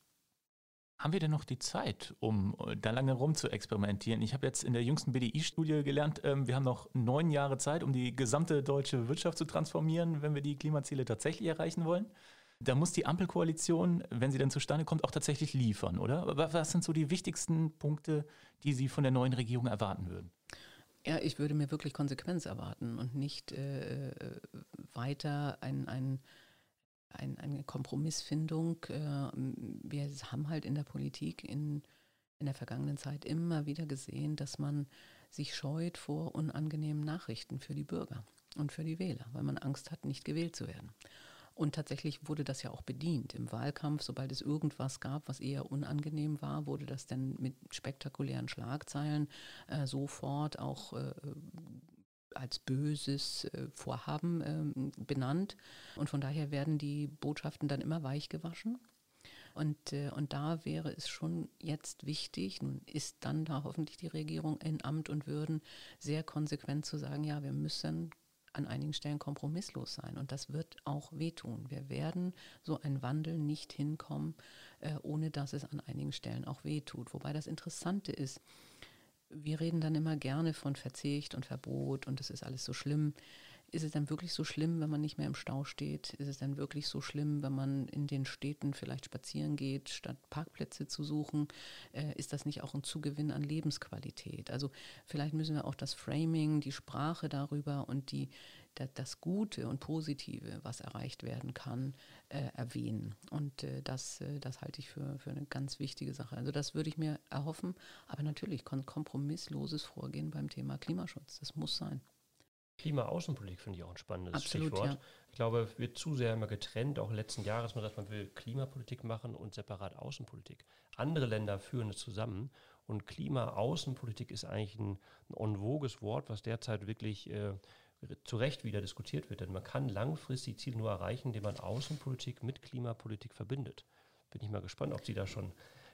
Haben wir denn noch die Zeit, um äh, da lange rum zu experimentieren? Ich habe jetzt in der jüngsten BDI-Studie gelernt, ähm, wir haben noch neun Jahre Zeit, um die gesamte deutsche Wirtschaft zu transformieren, wenn wir die Klimaziele tatsächlich erreichen wollen. Da muss die Ampelkoalition, wenn sie dann zustande kommt, auch tatsächlich liefern, oder? Was sind so die wichtigsten Punkte, die Sie von der neuen Regierung erwarten würden? Ja, ich würde mir wirklich Konsequenz erwarten und nicht äh, äh weiter ein, ein ein, eine Kompromissfindung. Äh, wir haben halt in der Politik in, in der vergangenen Zeit immer wieder gesehen, dass man sich scheut vor unangenehmen Nachrichten für die Bürger und für die Wähler, weil man Angst hat, nicht gewählt zu werden. Und tatsächlich wurde das ja auch bedient. Im Wahlkampf, sobald es irgendwas gab, was eher unangenehm war, wurde das dann mit spektakulären Schlagzeilen äh, sofort auch äh, als böses äh, Vorhaben ähm, benannt. Und von daher werden die Botschaften dann immer weich gewaschen. Und, äh, und da wäre es schon jetzt wichtig, nun ist dann da hoffentlich die Regierung in Amt und Würden sehr konsequent zu sagen, ja, wir müssen an einigen Stellen kompromisslos sein. Und das wird auch wehtun. Wir werden so einen Wandel nicht hinkommen, äh, ohne dass es an einigen Stellen auch wehtut. Wobei das Interessante ist, wir reden dann immer gerne von Verzicht und Verbot und es ist alles so schlimm. Ist es dann wirklich so schlimm, wenn man nicht mehr im Stau steht? Ist es dann wirklich so schlimm, wenn man in den Städten vielleicht spazieren geht, statt Parkplätze zu suchen? Äh, ist das nicht auch ein Zugewinn an Lebensqualität? Also vielleicht müssen wir auch das Framing, die Sprache darüber und die, das Gute und Positive, was erreicht werden kann, äh, erwähnen. Und äh, das, äh, das halte ich für, für eine ganz wichtige Sache. Also das würde ich mir erhoffen, aber natürlich kompromissloses Vorgehen beim Thema Klimaschutz. Das muss sein. Klimaaußenpolitik finde ich auch ein spannendes Absolut, Stichwort. Ja. Ich glaube, es wird zu sehr immer getrennt, auch letzten Jahres, man sagt, man will Klimapolitik machen und separat Außenpolitik. Andere Länder führen es zusammen und Klimaaußenpolitik ist eigentlich ein, ein en vogues Wort, was derzeit wirklich äh, zu Recht wieder diskutiert wird. Denn man kann langfristig Ziele nur erreichen, indem man Außenpolitik mit Klimapolitik verbindet. Bin ich mal gespannt, ob Sie da schon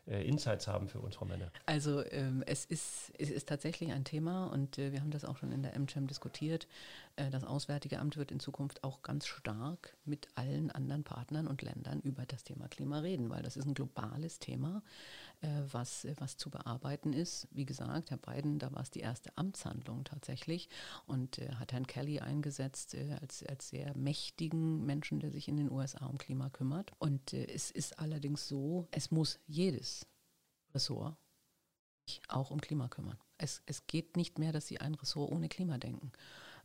äh, Insights haben für uns, Frau Menne? Also ähm, es, ist, es ist tatsächlich ein Thema und äh, wir haben das auch schon in der MCHAM diskutiert. Äh, das Auswärtige Amt wird in Zukunft auch ganz stark mit allen anderen Partnern und Ländern über das Thema Klima reden, weil das ist ein globales Thema, was, was zu bearbeiten ist. Wie gesagt, Herr Biden, da war es die erste Amtshandlung tatsächlich und äh, hat Herrn Kelly eingesetzt äh, als, als sehr mächtigen Menschen, der sich in den USA um Klima kümmert. Und es ist allerdings so, es muss jedes Ressort auch um Klima kümmern. Es, es geht nicht mehr, dass Sie ein Ressort ohne Klima denken.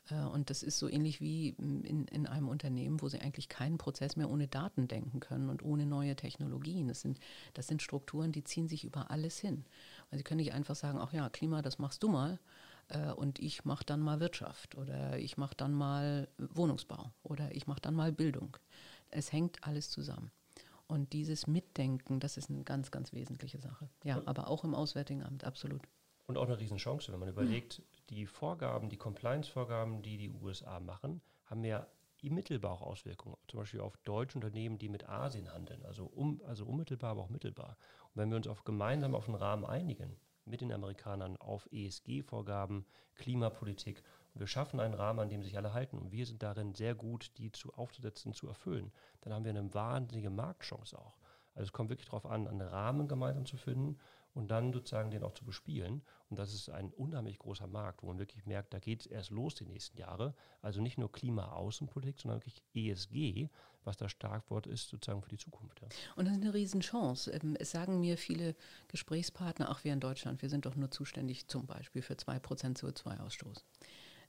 Äh, und das ist so ähnlich wie in, in einem Unternehmen, wo Sie eigentlich keinen Prozess mehr ohne Daten denken können und ohne neue Technologien. Das sind, das sind Strukturen, die ziehen sich über alles hin. Also Sie können nicht einfach sagen, ach ja, Klima, das machst du mal äh, und ich mache dann mal Wirtschaft oder ich mache dann mal Wohnungsbau oder ich mache dann mal Bildung. Es hängt alles zusammen. Und dieses Mitdenken, das ist eine ganz, ganz wesentliche Sache. Ja, aber auch im Auswärtigen Amt, absolut. Und auch eine Riesenchance, wenn man überlegt, die Vorgaben, die Compliance-Vorgaben, die die USA machen, haben ja mittelbar auch Auswirkungen, zum Beispiel auf deutsche Unternehmen, die mit Asien handeln, also, um, also unmittelbar, aber auch mittelbar. Und wenn wir uns auf gemeinsam auf einen Rahmen einigen, mit den Amerikanern auf ESG-Vorgaben, Klimapolitik wir schaffen einen Rahmen, an dem sich alle halten und wir sind darin sehr gut, die zu aufzusetzen, zu erfüllen, dann haben wir eine wahnsinnige Marktchance auch. Also es kommt wirklich darauf an, einen Rahmen gemeinsam zu finden und dann sozusagen den auch zu bespielen. Und das ist ein unheimlich großer Markt, wo man wirklich merkt, da geht es erst los die nächsten Jahre. Also nicht nur Klima-Außenpolitik, sondern wirklich ESG, was das Starkwort ist sozusagen für die Zukunft. Ja. Und das ist eine Riesenchance. Ähm, es sagen mir viele Gesprächspartner, auch wir in Deutschland, wir sind doch nur zuständig zum Beispiel für 2% CO2-Ausstoß.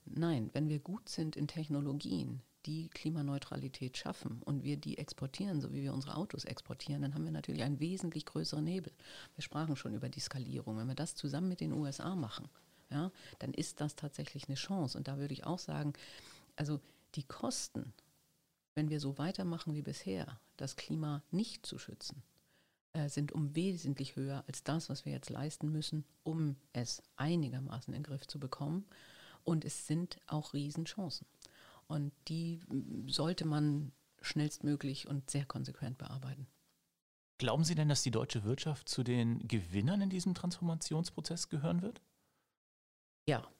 Nein, wenn wir gut sind in Technologien, die Klimaneutralität schaffen und wir die exportieren, so wie wir unsere Autos exportieren, dann haben wir natürlich einen wesentlich größeren Hebel. Wir sprachen schon über die Skalierung. Wenn wir das zusammen mit den USA machen, ja, dann ist das tatsächlich eine Chance. Und da würde ich auch sagen, also die Kosten, wenn wir so weitermachen wie bisher, das Klima nicht zu schützen, äh, sind um wesentlich höher als das, was wir jetzt leisten müssen, um es einigermaßen in den Griff zu bekommen. Und es sind auch Riesenchancen. Und die sollte man schnellstmöglich und sehr konsequent bearbeiten. Glauben Sie denn, dass die deutsche Wirtschaft zu den Gewinnern in diesem Transformationsprozess gehören wird? Ja, ja.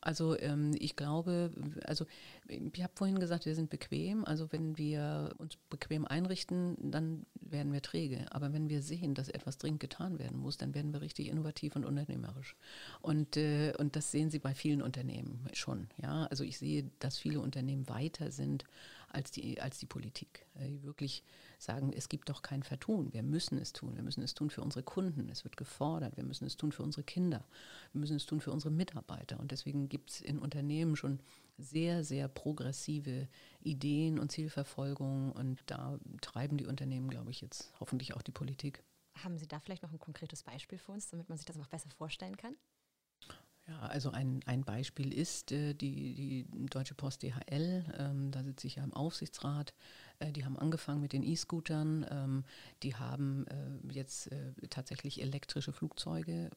Also ähm, ich glaube, also ich habe vorhin gesagt, wir sind bequem. Also wenn wir uns bequem einrichten, dann werden wir träge. Aber wenn wir sehen, dass etwas dringend getan werden muss, dann werden wir richtig innovativ und unternehmerisch. Und, äh, und das sehen Sie bei vielen Unternehmen schon. Ja? Also ich sehe, dass viele Unternehmen weiter sind als die, als die Politik. Äh, die wirklich sagen, es gibt doch kein Vertun. Wir müssen es tun. Wir müssen es tun für unsere Kunden. Es wird gefordert. Wir müssen es tun für unsere Kinder. Wir müssen es tun für unsere Mitarbeiter. Und deswegen gibt es in Unternehmen schon sehr, sehr progressive Ideen und Zielverfolgungen. Und da treiben die Unternehmen, glaube ich, jetzt hoffentlich auch die Politik. Haben Sie da vielleicht noch ein konkretes Beispiel für uns, damit man sich das noch besser vorstellen kann? Ja, also ein, ein Beispiel ist äh, die, die Deutsche Post DHL, ähm, da sitze ich ja im Aufsichtsrat. Äh, die haben angefangen mit den E-Scootern, ähm, die haben äh, jetzt äh, tatsächlich elektrische Flugzeuge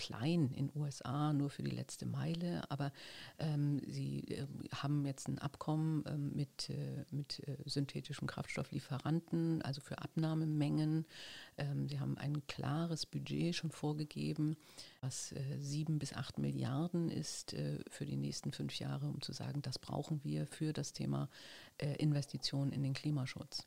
klein in USA, nur für die letzte Meile, aber ähm, sie äh, haben jetzt ein Abkommen äh, mit, äh, mit äh, synthetischen Kraftstofflieferanten, also für Abnahmemengen. Ähm, sie haben ein klares Budget schon vorgegeben, was äh, sieben bis acht Milliarden ist äh, für die nächsten fünf Jahre, um zu sagen, das brauchen wir für das Thema Investitionen in den Klimaschutz.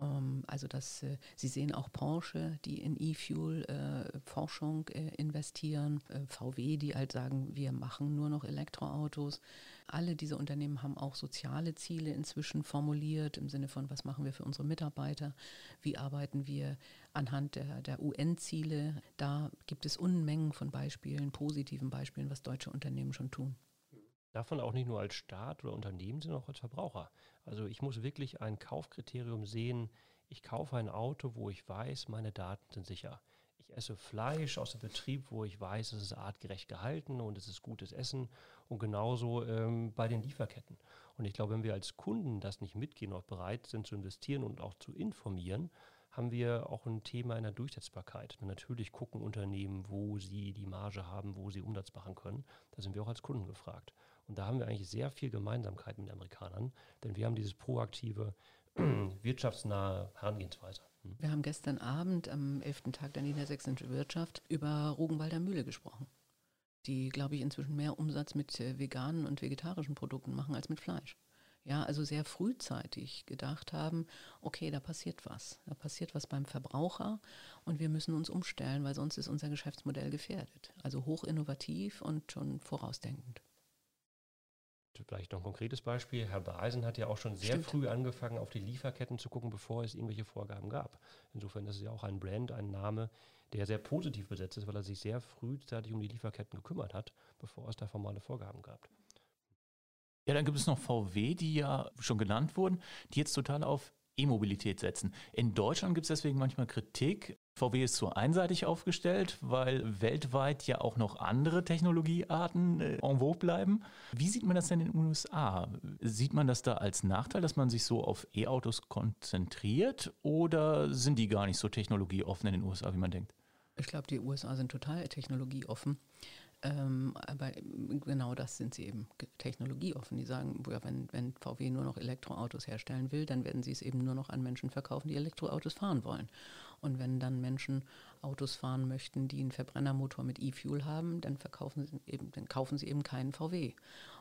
Ähm, also dass äh, Sie sehen auch Porsche, die in E-Fuel-Forschung äh, äh, investieren, VW, die halt sagen, wir machen nur noch Elektroautos. Alle diese Unternehmen haben auch soziale Ziele inzwischen formuliert im Sinne von, was machen wir für unsere Mitarbeiter, wie arbeiten wir anhand der, der UN-Ziele. Da gibt es Unmengen von Beispielen, positiven Beispielen, was deutsche Unternehmen schon tun. Davon auch nicht nur als Staat oder Unternehmen, sondern auch als Verbraucher. Also ich muss wirklich ein Kaufkriterium sehen. Ich kaufe ein Auto, wo ich weiß, meine Daten sind sicher. Ich esse Fleisch aus dem Betrieb, wo ich weiß, es ist artgerecht gehalten und es ist gutes Essen. Und genauso ähm, bei den Lieferketten. Und ich glaube, wenn wir als Kunden das nicht mitgehen und bereit sind zu investieren und auch zu informieren, haben wir auch ein Thema in der Durchsetzbarkeit. Und natürlich gucken Unternehmen, wo sie die Marge haben, wo sie Umsatz machen können. Da sind wir auch als Kunden gefragt. Und da haben wir eigentlich sehr viel Gemeinsamkeit mit den Amerikanern, denn wir haben dieses proaktive, (clears throat) wirtschaftsnahe Herangehensweise. Hm. Wir haben gestern Abend am 11. Tag der niedersächsischen Wirtschaft über Rugenwalder Mühle gesprochen, die, glaube ich, inzwischen mehr Umsatz mit äh, veganen und vegetarischen Produkten machen als mit Fleisch. Ja, also sehr frühzeitig gedacht haben, okay, da passiert was. Da passiert was beim Verbraucher und wir müssen uns umstellen, weil sonst ist unser Geschäftsmodell gefährdet. Also hoch innovativ und schon vorausdenkend vielleicht noch ein konkretes Beispiel. Herr Beisen hat ja auch schon sehr Stimmt. früh angefangen, auf die Lieferketten zu gucken, bevor es irgendwelche Vorgaben gab. Insofern ist es ja auch ein Brand, ein Name, der sehr positiv besetzt ist, weil er sich sehr frühzeitig um die Lieferketten gekümmert hat, bevor es da formale Vorgaben gab. Ja, dann gibt es noch VW, die ja schon genannt wurden, die jetzt total auf E-Mobilität setzen. In Deutschland gibt es deswegen manchmal Kritik. VW ist zu einseitig aufgestellt, weil weltweit ja auch noch andere Technologiearten äh, en vogue bleiben. Wie sieht man das denn in den USA? Sieht man das da als Nachteil, dass man sich so auf E-Autos konzentriert oder sind die gar nicht so technologieoffen in den USA, wie man denkt? Ich glaube, die USA sind total technologieoffen. Ähm, aber genau das sind sie eben, technologieoffen. Die sagen, ja, wenn, wenn VW nur noch Elektroautos herstellen will, dann werden sie es eben nur noch an Menschen verkaufen, die Elektroautos fahren wollen. Und wenn dann Menschen Autos fahren möchten, die einen Verbrennermotor mit E-Fuel haben, dann, verkaufen sie eben, dann kaufen sie eben keinen VW.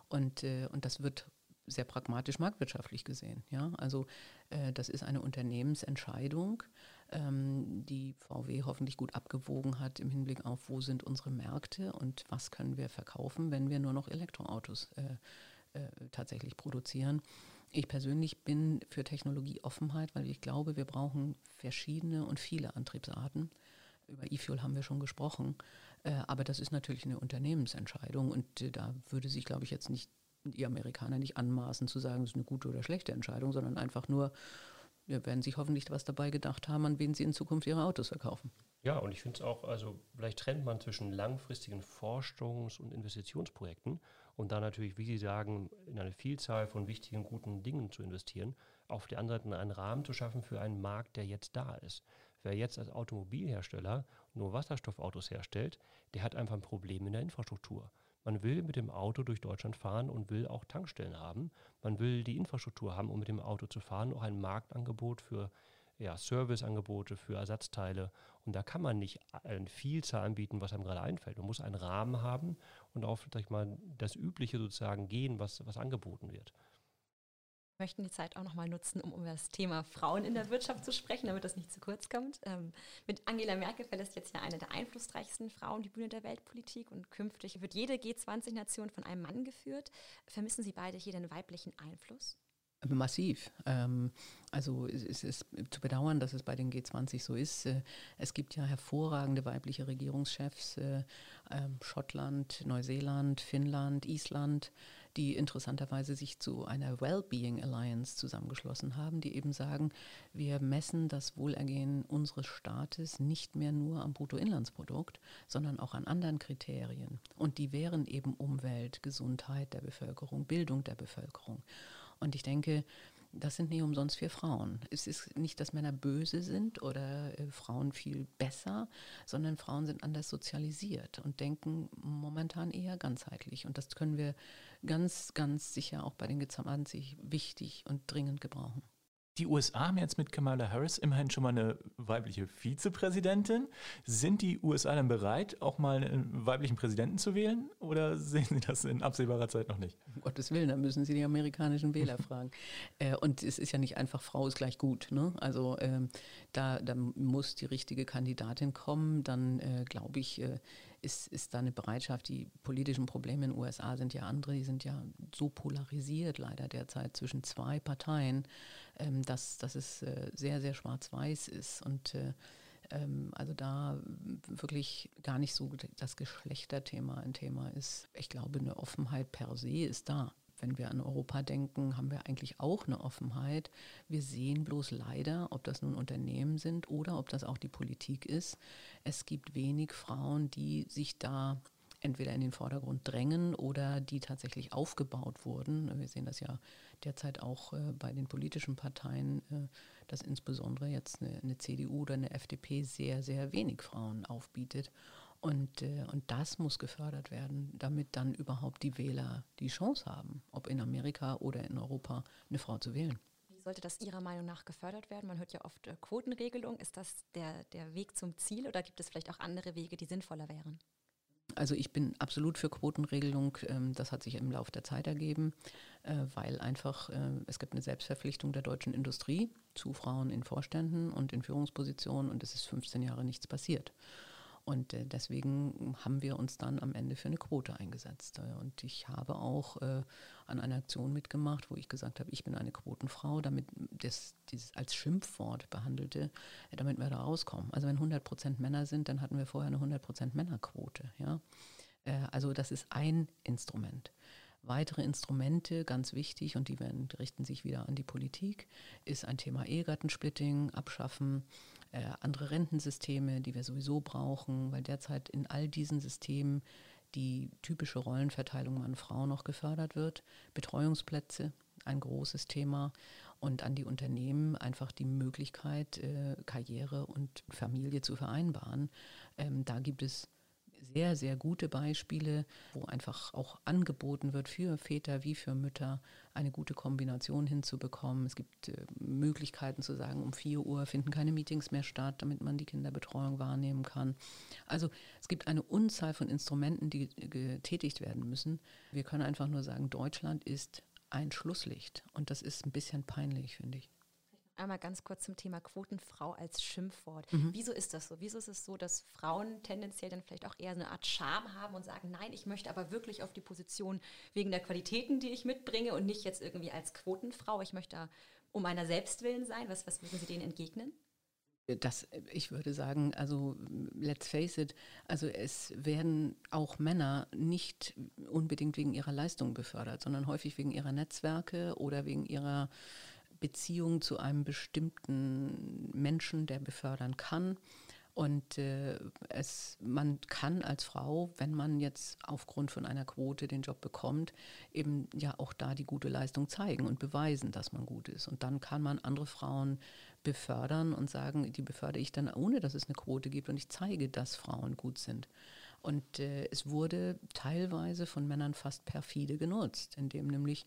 Und, äh, und das wird sehr pragmatisch marktwirtschaftlich gesehen. Ja? Also äh, das ist eine Unternehmensentscheidung ähm, die VW hoffentlich gut abgewogen hat im Hinblick auf, wo sind unsere Märkte und was können wir verkaufen, wenn wir nur noch Elektroautos äh, äh, tatsächlich produzieren. Ich persönlich bin für Technologieoffenheit, weil ich glaube, wir brauchen verschiedene und viele Antriebsarten. Über E-Fuel haben wir schon gesprochen, äh, aber das ist natürlich eine Unternehmensentscheidung und äh, da würde sich, glaube ich, jetzt nicht die Amerikaner nicht anmaßen zu sagen, es ist eine gute oder schlechte Entscheidung, sondern einfach nur, wir werden sich hoffentlich was dabei gedacht haben, an wen sie in Zukunft ihre Autos verkaufen. Ja, und ich finde es auch, also vielleicht trennt man zwischen langfristigen Forschungs- und Investitionsprojekten und da natürlich, wie Sie sagen, in eine Vielzahl von wichtigen, guten Dingen zu investieren, auf der anderen Seite einen Rahmen zu schaffen für einen Markt, der jetzt da ist. Wer jetzt als Automobilhersteller nur Wasserstoffautos herstellt, der hat einfach ein Problem in der Infrastruktur. Man will mit dem Auto durch Deutschland fahren und will auch Tankstellen haben. Man will die Infrastruktur haben, um mit dem Auto zu fahren, auch ein Marktangebot für ja, Serviceangebote für Ersatzteile. Und da kann man nicht eine Vielzahl anbieten, was einem gerade einfällt. Man muss einen Rahmen haben und auf sag ich mal, das Übliche sozusagen gehen, was, was angeboten wird möchten die Zeit auch nochmal nutzen, um über das Thema Frauen in der Wirtschaft zu sprechen, damit das nicht zu kurz kommt. Ähm, mit Angela Merkel verlässt jetzt ja eine der einflussreichsten Frauen die Bühne der Weltpolitik und künftig wird jede G20-Nation von einem Mann geführt. Vermissen Sie beide hier den weiblichen Einfluss? Massiv. Ähm, also es ist zu bedauern, dass es bei den G20 so ist. Äh, es gibt ja hervorragende weibliche Regierungschefs, äh, ähm, Schottland, Neuseeland, Finnland, Island, die interessanterweise sich zu einer Wellbeing Alliance zusammengeschlossen haben, die eben sagen, wir messen das Wohlergehen unseres Staates nicht mehr nur am Bruttoinlandsprodukt, sondern auch an anderen Kriterien. Und die wären eben Umwelt, Gesundheit der Bevölkerung, Bildung der Bevölkerung. Und ich denke, das sind nicht umsonst vier Frauen. Es ist nicht, dass Männer böse sind oder äh, Frauen viel besser, sondern Frauen sind anders sozialisiert und denken momentan eher ganzheitlich. Und das können wir ganz, ganz sicher auch bei den G20 wichtig und dringend gebrauchen. Die USA haben jetzt mit Kamala Harris immerhin schon mal eine weibliche Vizepräsidentin. Sind die USA dann bereit, auch mal einen weiblichen Präsidenten zu wählen? Oder (laughs) sehen Sie das in absehbarer Zeit noch nicht? Um Gottes Willen, da müssen Sie die amerikanischen Wähler (laughs) fragen. Äh, und es ist ja nicht einfach, Frau ist gleich gut. Ne? Also ähm, da, da muss die richtige Kandidatin kommen. Dann äh, glaube ich, äh, ist, ist da eine Bereitschaft. Die politischen Probleme in den USA sind ja andere, die sind ja so polarisiert leider derzeit zwischen zwei Parteien, ähm, dass, dass es äh, sehr, sehr schwarz-weiß ist. Und äh, ähm, also da wirklich gar nicht so das Geschlechterthema ein Thema ist. Ich glaube, eine Offenheit per se ist da wenn wir an Europa denken, haben wir eigentlich auch eine Offenheit. Wir sehen bloß leider, ob das nun Unternehmen sind oder ob das auch die Politik ist. Es gibt wenig Frauen, die sich da entweder in den Vordergrund drängen oder die tatsächlich aufgebaut wurden. Wir sehen das ja derzeit auch äh, bei den politischen Parteien, äh, dass insbesondere jetzt eine, eine CDU oder eine FDP sehr, sehr wenig Frauen aufbietet. Und, äh, und das muss gefördert werden, damit dann überhaupt die Wähler die Chance haben, ob in Amerika oder in Europa eine Frau zu wählen. Wie sollte das Ihrer Meinung nach gefördert werden? Man hört ja oft äh, Quotenregelung. Ist das der, der Weg zum Ziel oder gibt es vielleicht auch andere Wege, die sinnvoller wären? Also ich bin absolut für Quotenregelung. Ähm, das hat sich im Laufe der Zeit ergeben, äh, weil einfach es gibt eine Selbstverpflichtung der deutschen Industrie zu Frauen in Vorständen und in Führungspositionen und es ist 15 Jahre nichts passiert. Und äh, deswegen haben wir uns dann am Ende für eine Quote eingesetzt. Äh, und ich habe auch äh, an einer Aktion mitgemacht, wo ich gesagt habe, ich bin eine Quotenfrau, damit das dieses als Schimpfwort behandelte, äh, damit wir da rauskommen. Also wenn 100 Prozent Männer sind, dann hatten wir vorher eine 100 Prozent Männerquote. Ja? Äh, also das ist ein Instrument. Weitere Instrumente, ganz wichtig, und die werden, richten sich wieder an die Politik, ist ein Thema Ehegattensplitting, abschaffen, äh, andere Rentensysteme, die wir sowieso brauchen, weil derzeit in all diesen Systemen die typische Rollenverteilung Mann-Frau noch gefördert wird. Betreuungsplätze, ein großes Thema. Und an die Unternehmen einfach die Möglichkeit, äh, Karriere und Familie zu vereinbaren. Ähm, da gibt es sehr, sehr gute Beispiele, wo einfach auch angeboten wird für Väter wie für Mütter eine gute Kombination hinzubekommen. Es gibt äh, Möglichkeiten zu sagen, um 4 Uhr finden keine Meetings mehr statt, damit man die Kinderbetreuung wahrnehmen kann. Also es gibt eine Unzahl von Instrumenten, die getätigt werden müssen. Wir können einfach nur sagen, Deutschland ist ein Schlusslicht. Und das ist ein bisschen peinlich, finde ich. Einmal ganz kurz zum Thema Quotenfrau als Schimpfwort. Mhm. Wieso ist das so? Wieso ist es so, dass Frauen tendenziell dann vielleicht auch eher eine Art Scham haben und sagen, nein, ich möchte aber wirklich auf die Position wegen der Qualitäten, die ich mitbringe und nicht jetzt irgendwie als Quotenfrau. Ich möchte um meiner selbst willen sein. Was, was würden Sie denen entgegnen? Das, ich würde sagen, also let's face it, also es werden auch Männer nicht unbedingt wegen ihrer Leistung befördert, sondern häufig wegen ihrer Netzwerke oder wegen ihrer Beziehung zu einem bestimmten Menschen, der befördern kann. Und äh, es, man kann als Frau, wenn man jetzt aufgrund von einer Quote den Job bekommt, eben ja auch da die gute Leistung zeigen und beweisen, dass man gut ist. Und dann kann man andere Frauen befördern und sagen, die befördere ich dann, ohne dass es eine Quote gibt und ich zeige, dass Frauen gut sind. Und äh, es wurde teilweise von Männern fast perfide genutzt, indem nämlich,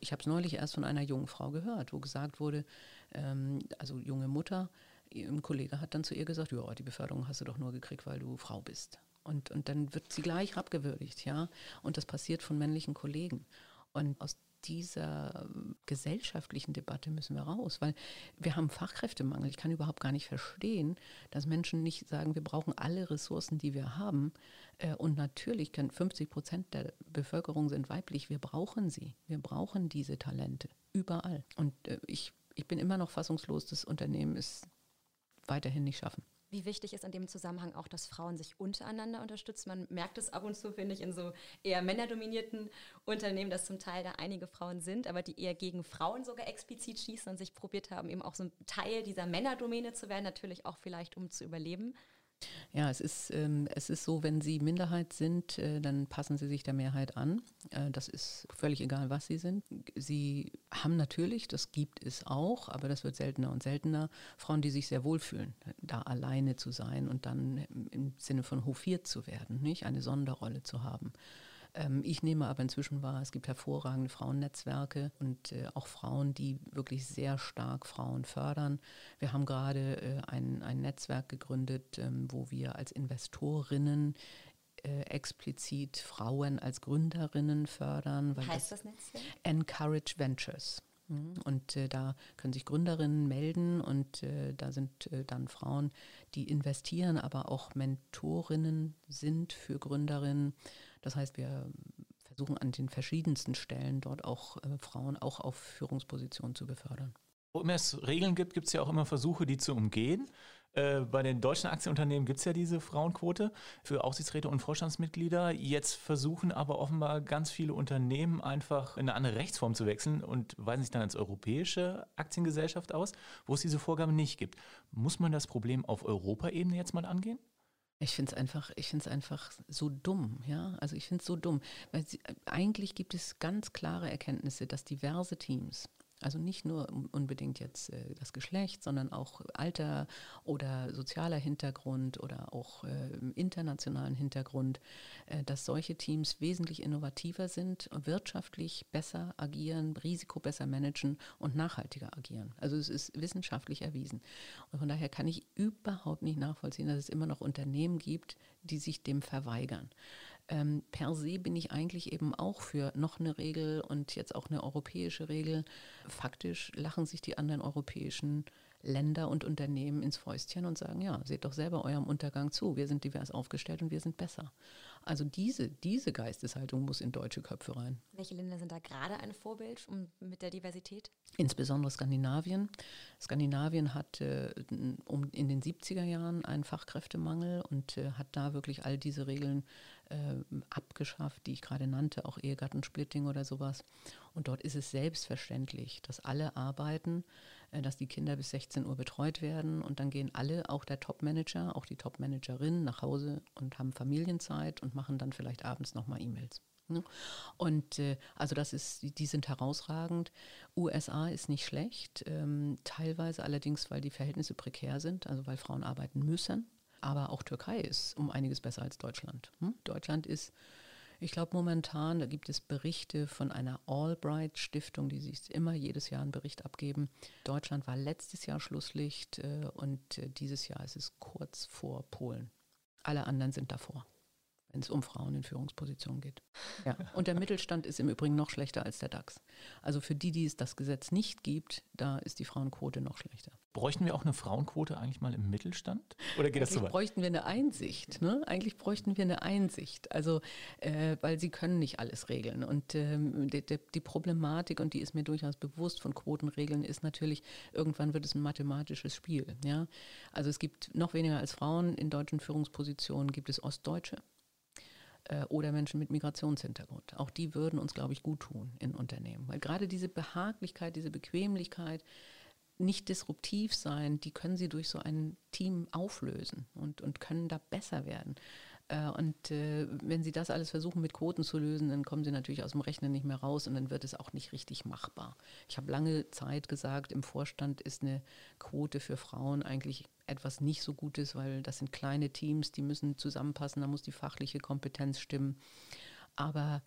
ich habe es neulich erst von einer jungen Frau gehört, wo gesagt wurde, ähm, also junge Mutter, ein Kollege hat dann zu ihr gesagt, ja, die Beförderung hast du doch nur gekriegt, weil du Frau bist. Und, und dann wird sie gleich abgewürdigt, ja. Und das passiert von männlichen Kollegen. Und aus dieser ähm, gesellschaftlichen Debatte müssen wir raus, weil wir haben Fachkräftemangel. Ich kann überhaupt gar nicht verstehen, dass Menschen nicht sagen, wir brauchen alle Ressourcen, die wir haben. Äh, und natürlich können 50 Prozent der Bevölkerung sind weiblich. Wir brauchen sie. Wir brauchen diese Talente überall. Und äh, ich, ich bin immer noch fassungslos, das Unternehmen es weiterhin nicht schaffen. Wie wichtig ist in dem Zusammenhang auch, dass Frauen sich untereinander unterstützen? Man merkt es ab und zu, finde ich, in so eher männerdominierten Unternehmen, dass zum Teil da einige Frauen sind, aber die eher gegen Frauen sogar explizit schießen und sich probiert haben, eben auch so ein Teil dieser Männerdomäne zu werden, natürlich auch vielleicht, um zu überleben. Ja, es ist, ähm, es ist so, wenn Sie Minderheit sind, äh, dann passen Sie sich der Mehrheit an. Äh, das ist völlig egal, was Sie sind. Sie haben natürlich, das gibt es auch, aber das wird seltener und seltener, Frauen, die sich sehr wohlfühlen, da alleine zu sein und dann im Sinne von hofiert zu werden, nicht eine Sonderrolle zu haben. Ähm, ich nehme aber inzwischen wahr, es gibt hervorragende Frauennetzwerke und äh, auch Frauen, die wirklich sehr stark Frauen fördern. Wir haben gerade äh, ein, ein Netzwerk gegründet, ähm, wo wir als Investorinnen äh, explizit Frauen als Gründerinnen fördern. Heißt das, das Netzwerk? Encourage Ventures. Mhm. Und äh, da können sich Gründerinnen melden und äh, da sind äh, dann Frauen, die investieren, aber auch Mentorinnen sind für Gründerinnen. Das heißt, wir versuchen an den verschiedensten Stellen dort auch äh, Frauen auch auf Führungspositionen zu befördern. Wo immer es Regeln gibt, gibt es ja auch immer Versuche, die zu umgehen. Äh, bei den deutschen Aktienunternehmen gibt es ja diese Frauenquote für Aufsichtsräte und Vorstandsmitglieder. Jetzt versuchen aber offenbar ganz viele Unternehmen einfach in eine andere Rechtsform zu wechseln und weisen sich dann als europäische Aktiengesellschaft aus, wo es diese Vorgabe nicht gibt. Muss man das Problem auf Europaebene jetzt mal angehen? Ich finde es einfach, einfach so dumm, ja. Also ich finde es so dumm. Weil sie, eigentlich gibt es ganz klare Erkenntnisse, dass diverse Teams also nicht nur unbedingt jetzt äh, das Geschlecht, sondern auch Alter oder sozialer Hintergrund oder auch äh, internationalen Hintergrund, äh, dass solche Teams wesentlich innovativer sind, wirtschaftlich besser agieren, Risiko besser managen und nachhaltiger agieren. Also es ist wissenschaftlich erwiesen. Und von daher kann ich überhaupt nicht nachvollziehen, dass es immer noch Unternehmen gibt, die sich dem verweigern ähm, per se bin ich eigentlich eben auch für noch eine Regel und jetzt auch eine europäische Regel. Faktisch lachen sich die anderen europäischen Länder und Unternehmen ins Fäustchen und sagen, ja, seht doch selber eurem Untergang zu. Wir sind divers aufgestellt und wir sind besser. Also diese, diese Geisteshaltung muss in deutsche Köpfe rein. Welche Länder sind da gerade ein Vorbild um, mit der Diversität? Insbesondere Skandinavien. Skandinavien hat äh, um, in den 70er Jahren einen Fachkräftemangel und äh, hat da wirklich all diese Regeln abgeschafft, die ich gerade nannte, auch Ehegattensplitting oder sowas. Und dort ist es selbstverständlich, dass alle arbeiten, äh, dass die Kinder bis 16 Uhr betreut werden und dann gehen alle, auch der Topmanager, auch die Topmanagerin nach Hause und haben Familienzeit und machen dann vielleicht abends nochmal E-Mails. Ne? Und äh, also das ist, die sind herausragend. USA ist nicht schlecht, ähm, teilweise allerdings, weil die Verhältnisse prekär sind, also weil Frauen arbeiten müssen. Aber auch Türkei ist um einiges besser als Deutschland. Hm? Deutschland ist, ich glaube momentan, da gibt es Berichte von einer Albright Stiftung, die sich immer jedes Jahr einen Bericht abgeben. Deutschland war letztes Jahr Schlusslicht äh, und äh, dieses Jahr ist es kurz vor Polen. Alle anderen sind davor wenn es um Frauen in Führungspositionen geht. Ja. Und der Mittelstand ist im Übrigen noch schlechter als der DAX. Also für die, die es das Gesetz nicht gibt, da ist die Frauenquote noch schlechter. Bräuchten wir auch eine Frauenquote eigentlich mal im Mittelstand? Oder geht das so weit? bräuchten wir eine Einsicht. Ne? Eigentlich bräuchten wir eine Einsicht. Also, äh, weil sie können nicht alles regeln. Und ähm, die, die, Problematik, und die ist mir durchaus bewusst von Quotenregeln, ist natürlich, irgendwann wird es ein mathematisches Spiel. Ja? Also es gibt noch weniger als Frauen in deutschen Führungspositionen, gibt es Ostdeutsche äh, oder Menschen mit Migrationshintergrund. Auch die würden uns, glaube ich, gut tun in Unternehmen. Weil gerade diese Behaglichkeit, diese Bequemlichkeit, nicht disruptiv sein, die können sie durch so ein Team auflösen und, und können da besser werden. Äh, und äh, wenn Sie das alles versuchen mit Quoten zu lösen, dann kommen Sie natürlich aus dem Rechnen nicht mehr raus und dann wird es auch nicht richtig machbar. Ich habe lange Zeit gesagt, im Vorstand ist eine Quote für Frauen eigentlich etwas nicht so gut ist, weil das sind kleine Teams, die müssen zusammenpassen, da muss die fachliche Kompetenz stimmen. Aber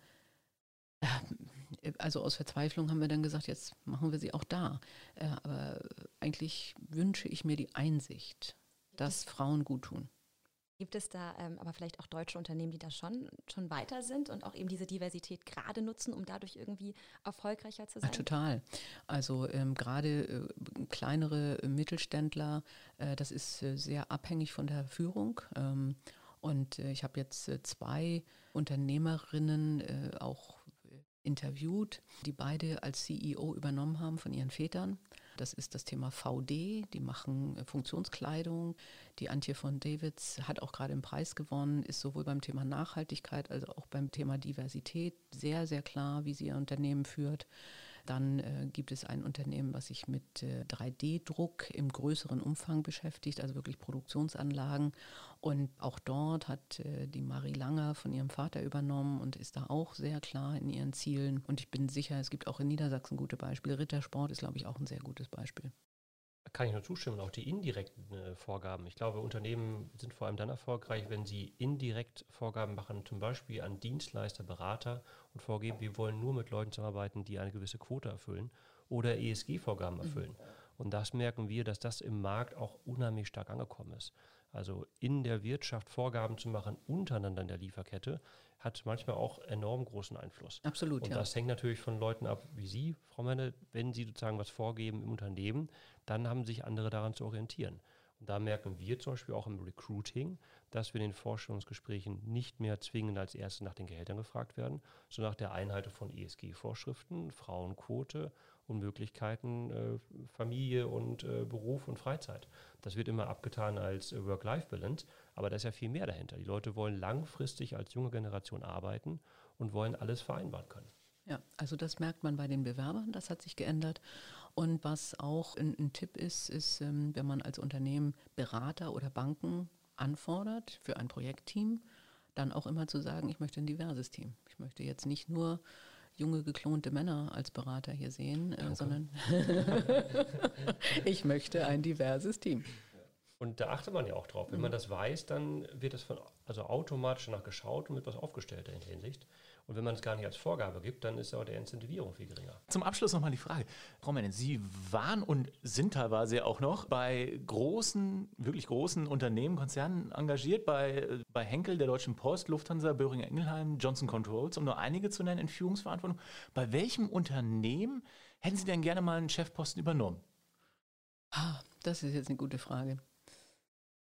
äh, also aus Verzweiflung haben wir dann gesagt, jetzt machen wir sie auch da. Äh, aber eigentlich wünsche ich mir die Einsicht, dass Frauen gut tun. Gibt es da ähm, aber vielleicht auch deutsche Unternehmen, die da schon, schon weiter sind und auch eben diese Diversität gerade nutzen, um dadurch irgendwie erfolgreicher zu sein? Ja, total. Also ähm, gerade äh, kleinere Mittelständler, äh, das ist äh, sehr abhängig von der Führung. Ähm, und äh, ich habe jetzt äh, zwei Unternehmerinnen äh, auch interviewt, die beide als CEO übernommen haben von ihren Vätern. Das ist das Thema VD, die machen äh, Funktionskleidung. Die Antje von Davids hat auch gerade einen Preis gewonnen, ist sowohl beim Thema Nachhaltigkeit als auch beim Thema Diversität sehr, sehr klar, wie sie ihr Unternehmen führt. Dann äh, gibt es ein Unternehmen, was sich mit äh, 3D-Druck im größeren Umfang beschäftigt, also wirklich Produktionsanlagen. Und auch dort hat äh, die Marie Langer von ihrem Vater übernommen und ist da auch sehr klar in ihren Zielen. Und ich bin sicher, es gibt auch in Niedersachsen gute Beispiele. Rittersport ist, glaube ich, auch ein sehr gutes Beispiel. Kann ich nur zustimmen, auch die indirekten äh, Vorgaben. Ich glaube, Unternehmen sind vor allem dann erfolgreich, wenn sie indirekt Vorgaben machen, zum Beispiel an Dienstleister, Berater und vorgeben, wir wollen nur mit Leuten zusammenarbeiten, die eine gewisse Quote erfüllen oder ESG-Vorgaben mhm. erfüllen. Mhm. Und das merken wir, dass das im Markt auch unheimlich stark angekommen ist. Also in der Wirtschaft Vorgaben zu machen untereinander in der Lieferkette, hat manchmal auch enorm großen Einfluss. Absolut, Und ja. das hängt natürlich von Leuten ab, wie Sie, Frau Menne, wenn Sie sozusagen was vorgeben im Unternehmen, dann haben sich andere daran zu orientieren. Und da merken wir zum Beispiel auch im Recruiting, dass wir in den Vorstellungsgesprächen nicht mehr zwingend als Erste nach den Gehältern gefragt werden, sondern nach der Einhaltung von ESG-Vorschriften, Frauenquote und Möglichkeiten äh, Familie und äh, Beruf und Freizeit. Das wird immer abgetan als äh, Work-Life-Balance, aber da ist ja viel mehr dahinter. Die Leute wollen langfristig als junge Generation arbeiten und wollen alles vereinbaren können. Ja, also das merkt man bei den Bewerbern, das hat sich geändert. Und was auch ein, ein Tipp ist, ist, ähm, wenn man als Unternehmen Berater oder Banken anfordert für ein Projektteam, dann auch immer zu sagen, ich möchte ein diverses Team. Ich möchte jetzt nicht nur junge geklonte Männer als Berater hier sehen, äh, sondern (laughs) ich möchte ein diverses Team. Und da achtet man ja auch drauf. Wenn man das weiß, dann wird das von, also automatisch danach geschaut und wird was aufgestellt in der Hinsicht. Und wenn man es gar nicht als Vorgabe gibt, dann ist auch der Incentivierung viel geringer. Zum Abschluss nochmal die Frage. Frau Mennen, Sie waren und sind teilweise auch noch bei großen, wirklich großen Unternehmen, Konzernen engagiert, bei, bei Henkel, der Deutschen Post, Lufthansa, Böhringer Ingelheim, Johnson Controls, um nur einige zu nennen in Führungsverantwortung. Bei welchem Unternehmen hätten Sie denn gerne mal einen Chefposten übernommen? Ah, das ist jetzt eine gute Frage.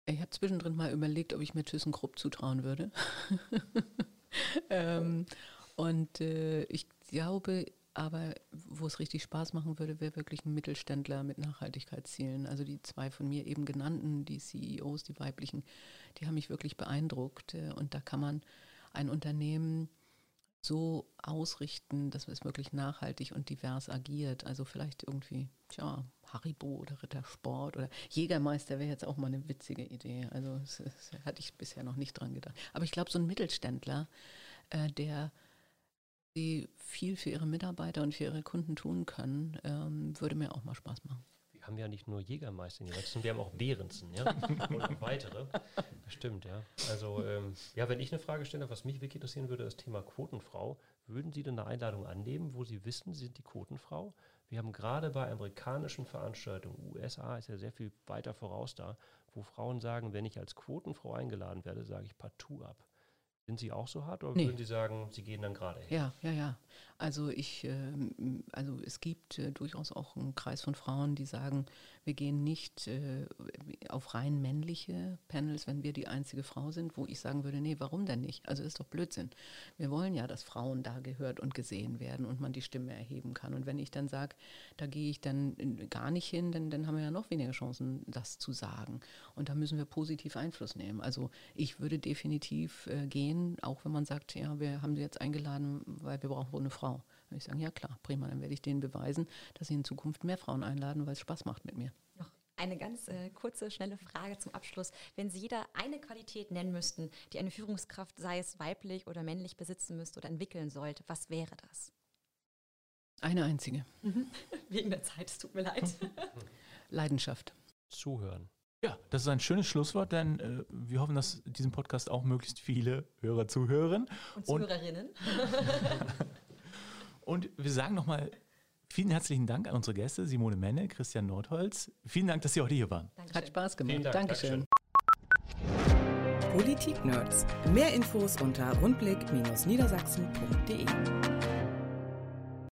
Ich habe zwischendrin mal überlegt, ob ich mir ThyssenKrupp zutrauen würde. (laughs) ähm, und äh, ich glaube aber, wo es richtig Spaß machen würde, wäre wirklich ein Mittelständler mit Nachhaltigkeitszielen. Also die zwei von mir eben genannten, die CEOs, die weiblichen, die haben mich wirklich beeindruckt. Äh, und da kann man ein Unternehmen so ausrichten, dass es wirklich nachhaltig und divers agiert. Also vielleicht irgendwie, tja, Haribo oder Rittersport oder Jägermeister wäre jetzt auch mal eine witzige Idee. Also das, das hatte ich bisher noch nicht dran gedacht. Aber ich glaube, so ein Mittelständler, äh, der die viel für ihre Mitarbeiter und für ihre Kunden tun können, ähm, würde mir auch mal Spaß machen. Wir haben ja nicht nur Jägermeister in Niedersachsen, wir haben auch Behrensen, ja, (laughs) und weitere. Das stimmt, ja. Also, ähm, ja, wenn ich eine Frage stelle, was mich wirklich interessieren würde, das Thema Quotenfrau, würden Sie denn eine Einladung annehmen, wo Sie wissen, Sie sind die Quotenfrau? Wir haben gerade bei amerikanischen Veranstaltungen, USA ist ja sehr viel weiter voraus da, wo Frauen sagen, wenn ich als Quotenfrau eingeladen werde, sage ich partout ab. Sind Sie auch so hart oder nee. würden Sie sagen, Sie gehen dann gerade hin? Ja, ja, ja. Also ich, äh, also es gibt äh, durchaus auch einen Kreis von Frauen, die sagen, wir gehen nicht äh, auf rein männliche Panels, wenn wir die einzige Frau sind, wo ich sagen würde, nee, warum denn nicht? Also ist doch Blödsinn. Wir wollen ja, dass Frauen da gehört und gesehen werden und man die Stimme erheben kann. Und wenn ich dann sage, da gehe ich dann gar nicht hin, dann, dann haben wir ja noch weniger Chancen, das zu sagen. Und da müssen wir positiv Einfluss nehmen. Also ich würde definitiv äh, gehen, auch wenn man sagt, ja, wir haben sie jetzt eingeladen, weil wir brauchen wohl eine Frau. Dann ich sagen, ja klar, prima, dann werde ich denen beweisen, dass sie in Zukunft mehr Frauen einladen, weil es Spaß macht mit mir. Noch eine ganz äh, kurze, schnelle Frage zum Abschluss. Wenn Sie jeder eine Qualität nennen müssten, die eine Führungskraft, sei es weiblich oder männlich, besitzen müsste oder entwickeln sollte, was wäre das? Eine einzige. (laughs) Wegen der Zeit, es tut mir leid. Leidenschaft. Zuhören. Ja, das ist ein schönes Schlusswort, denn äh, wir hoffen, dass diesen Podcast auch möglichst viele Hörer zuhören. Und Zuhörerinnen. Und, (laughs) und wir sagen nochmal vielen herzlichen Dank an unsere Gäste, Simone Menne, Christian Nordholz. Vielen Dank, dass Sie heute hier waren. Dankeschön. Hat Spaß gemacht. Dank, Dankeschön. Politik-Nerds. Mehr Infos unter rundblick-niedersachsen.de.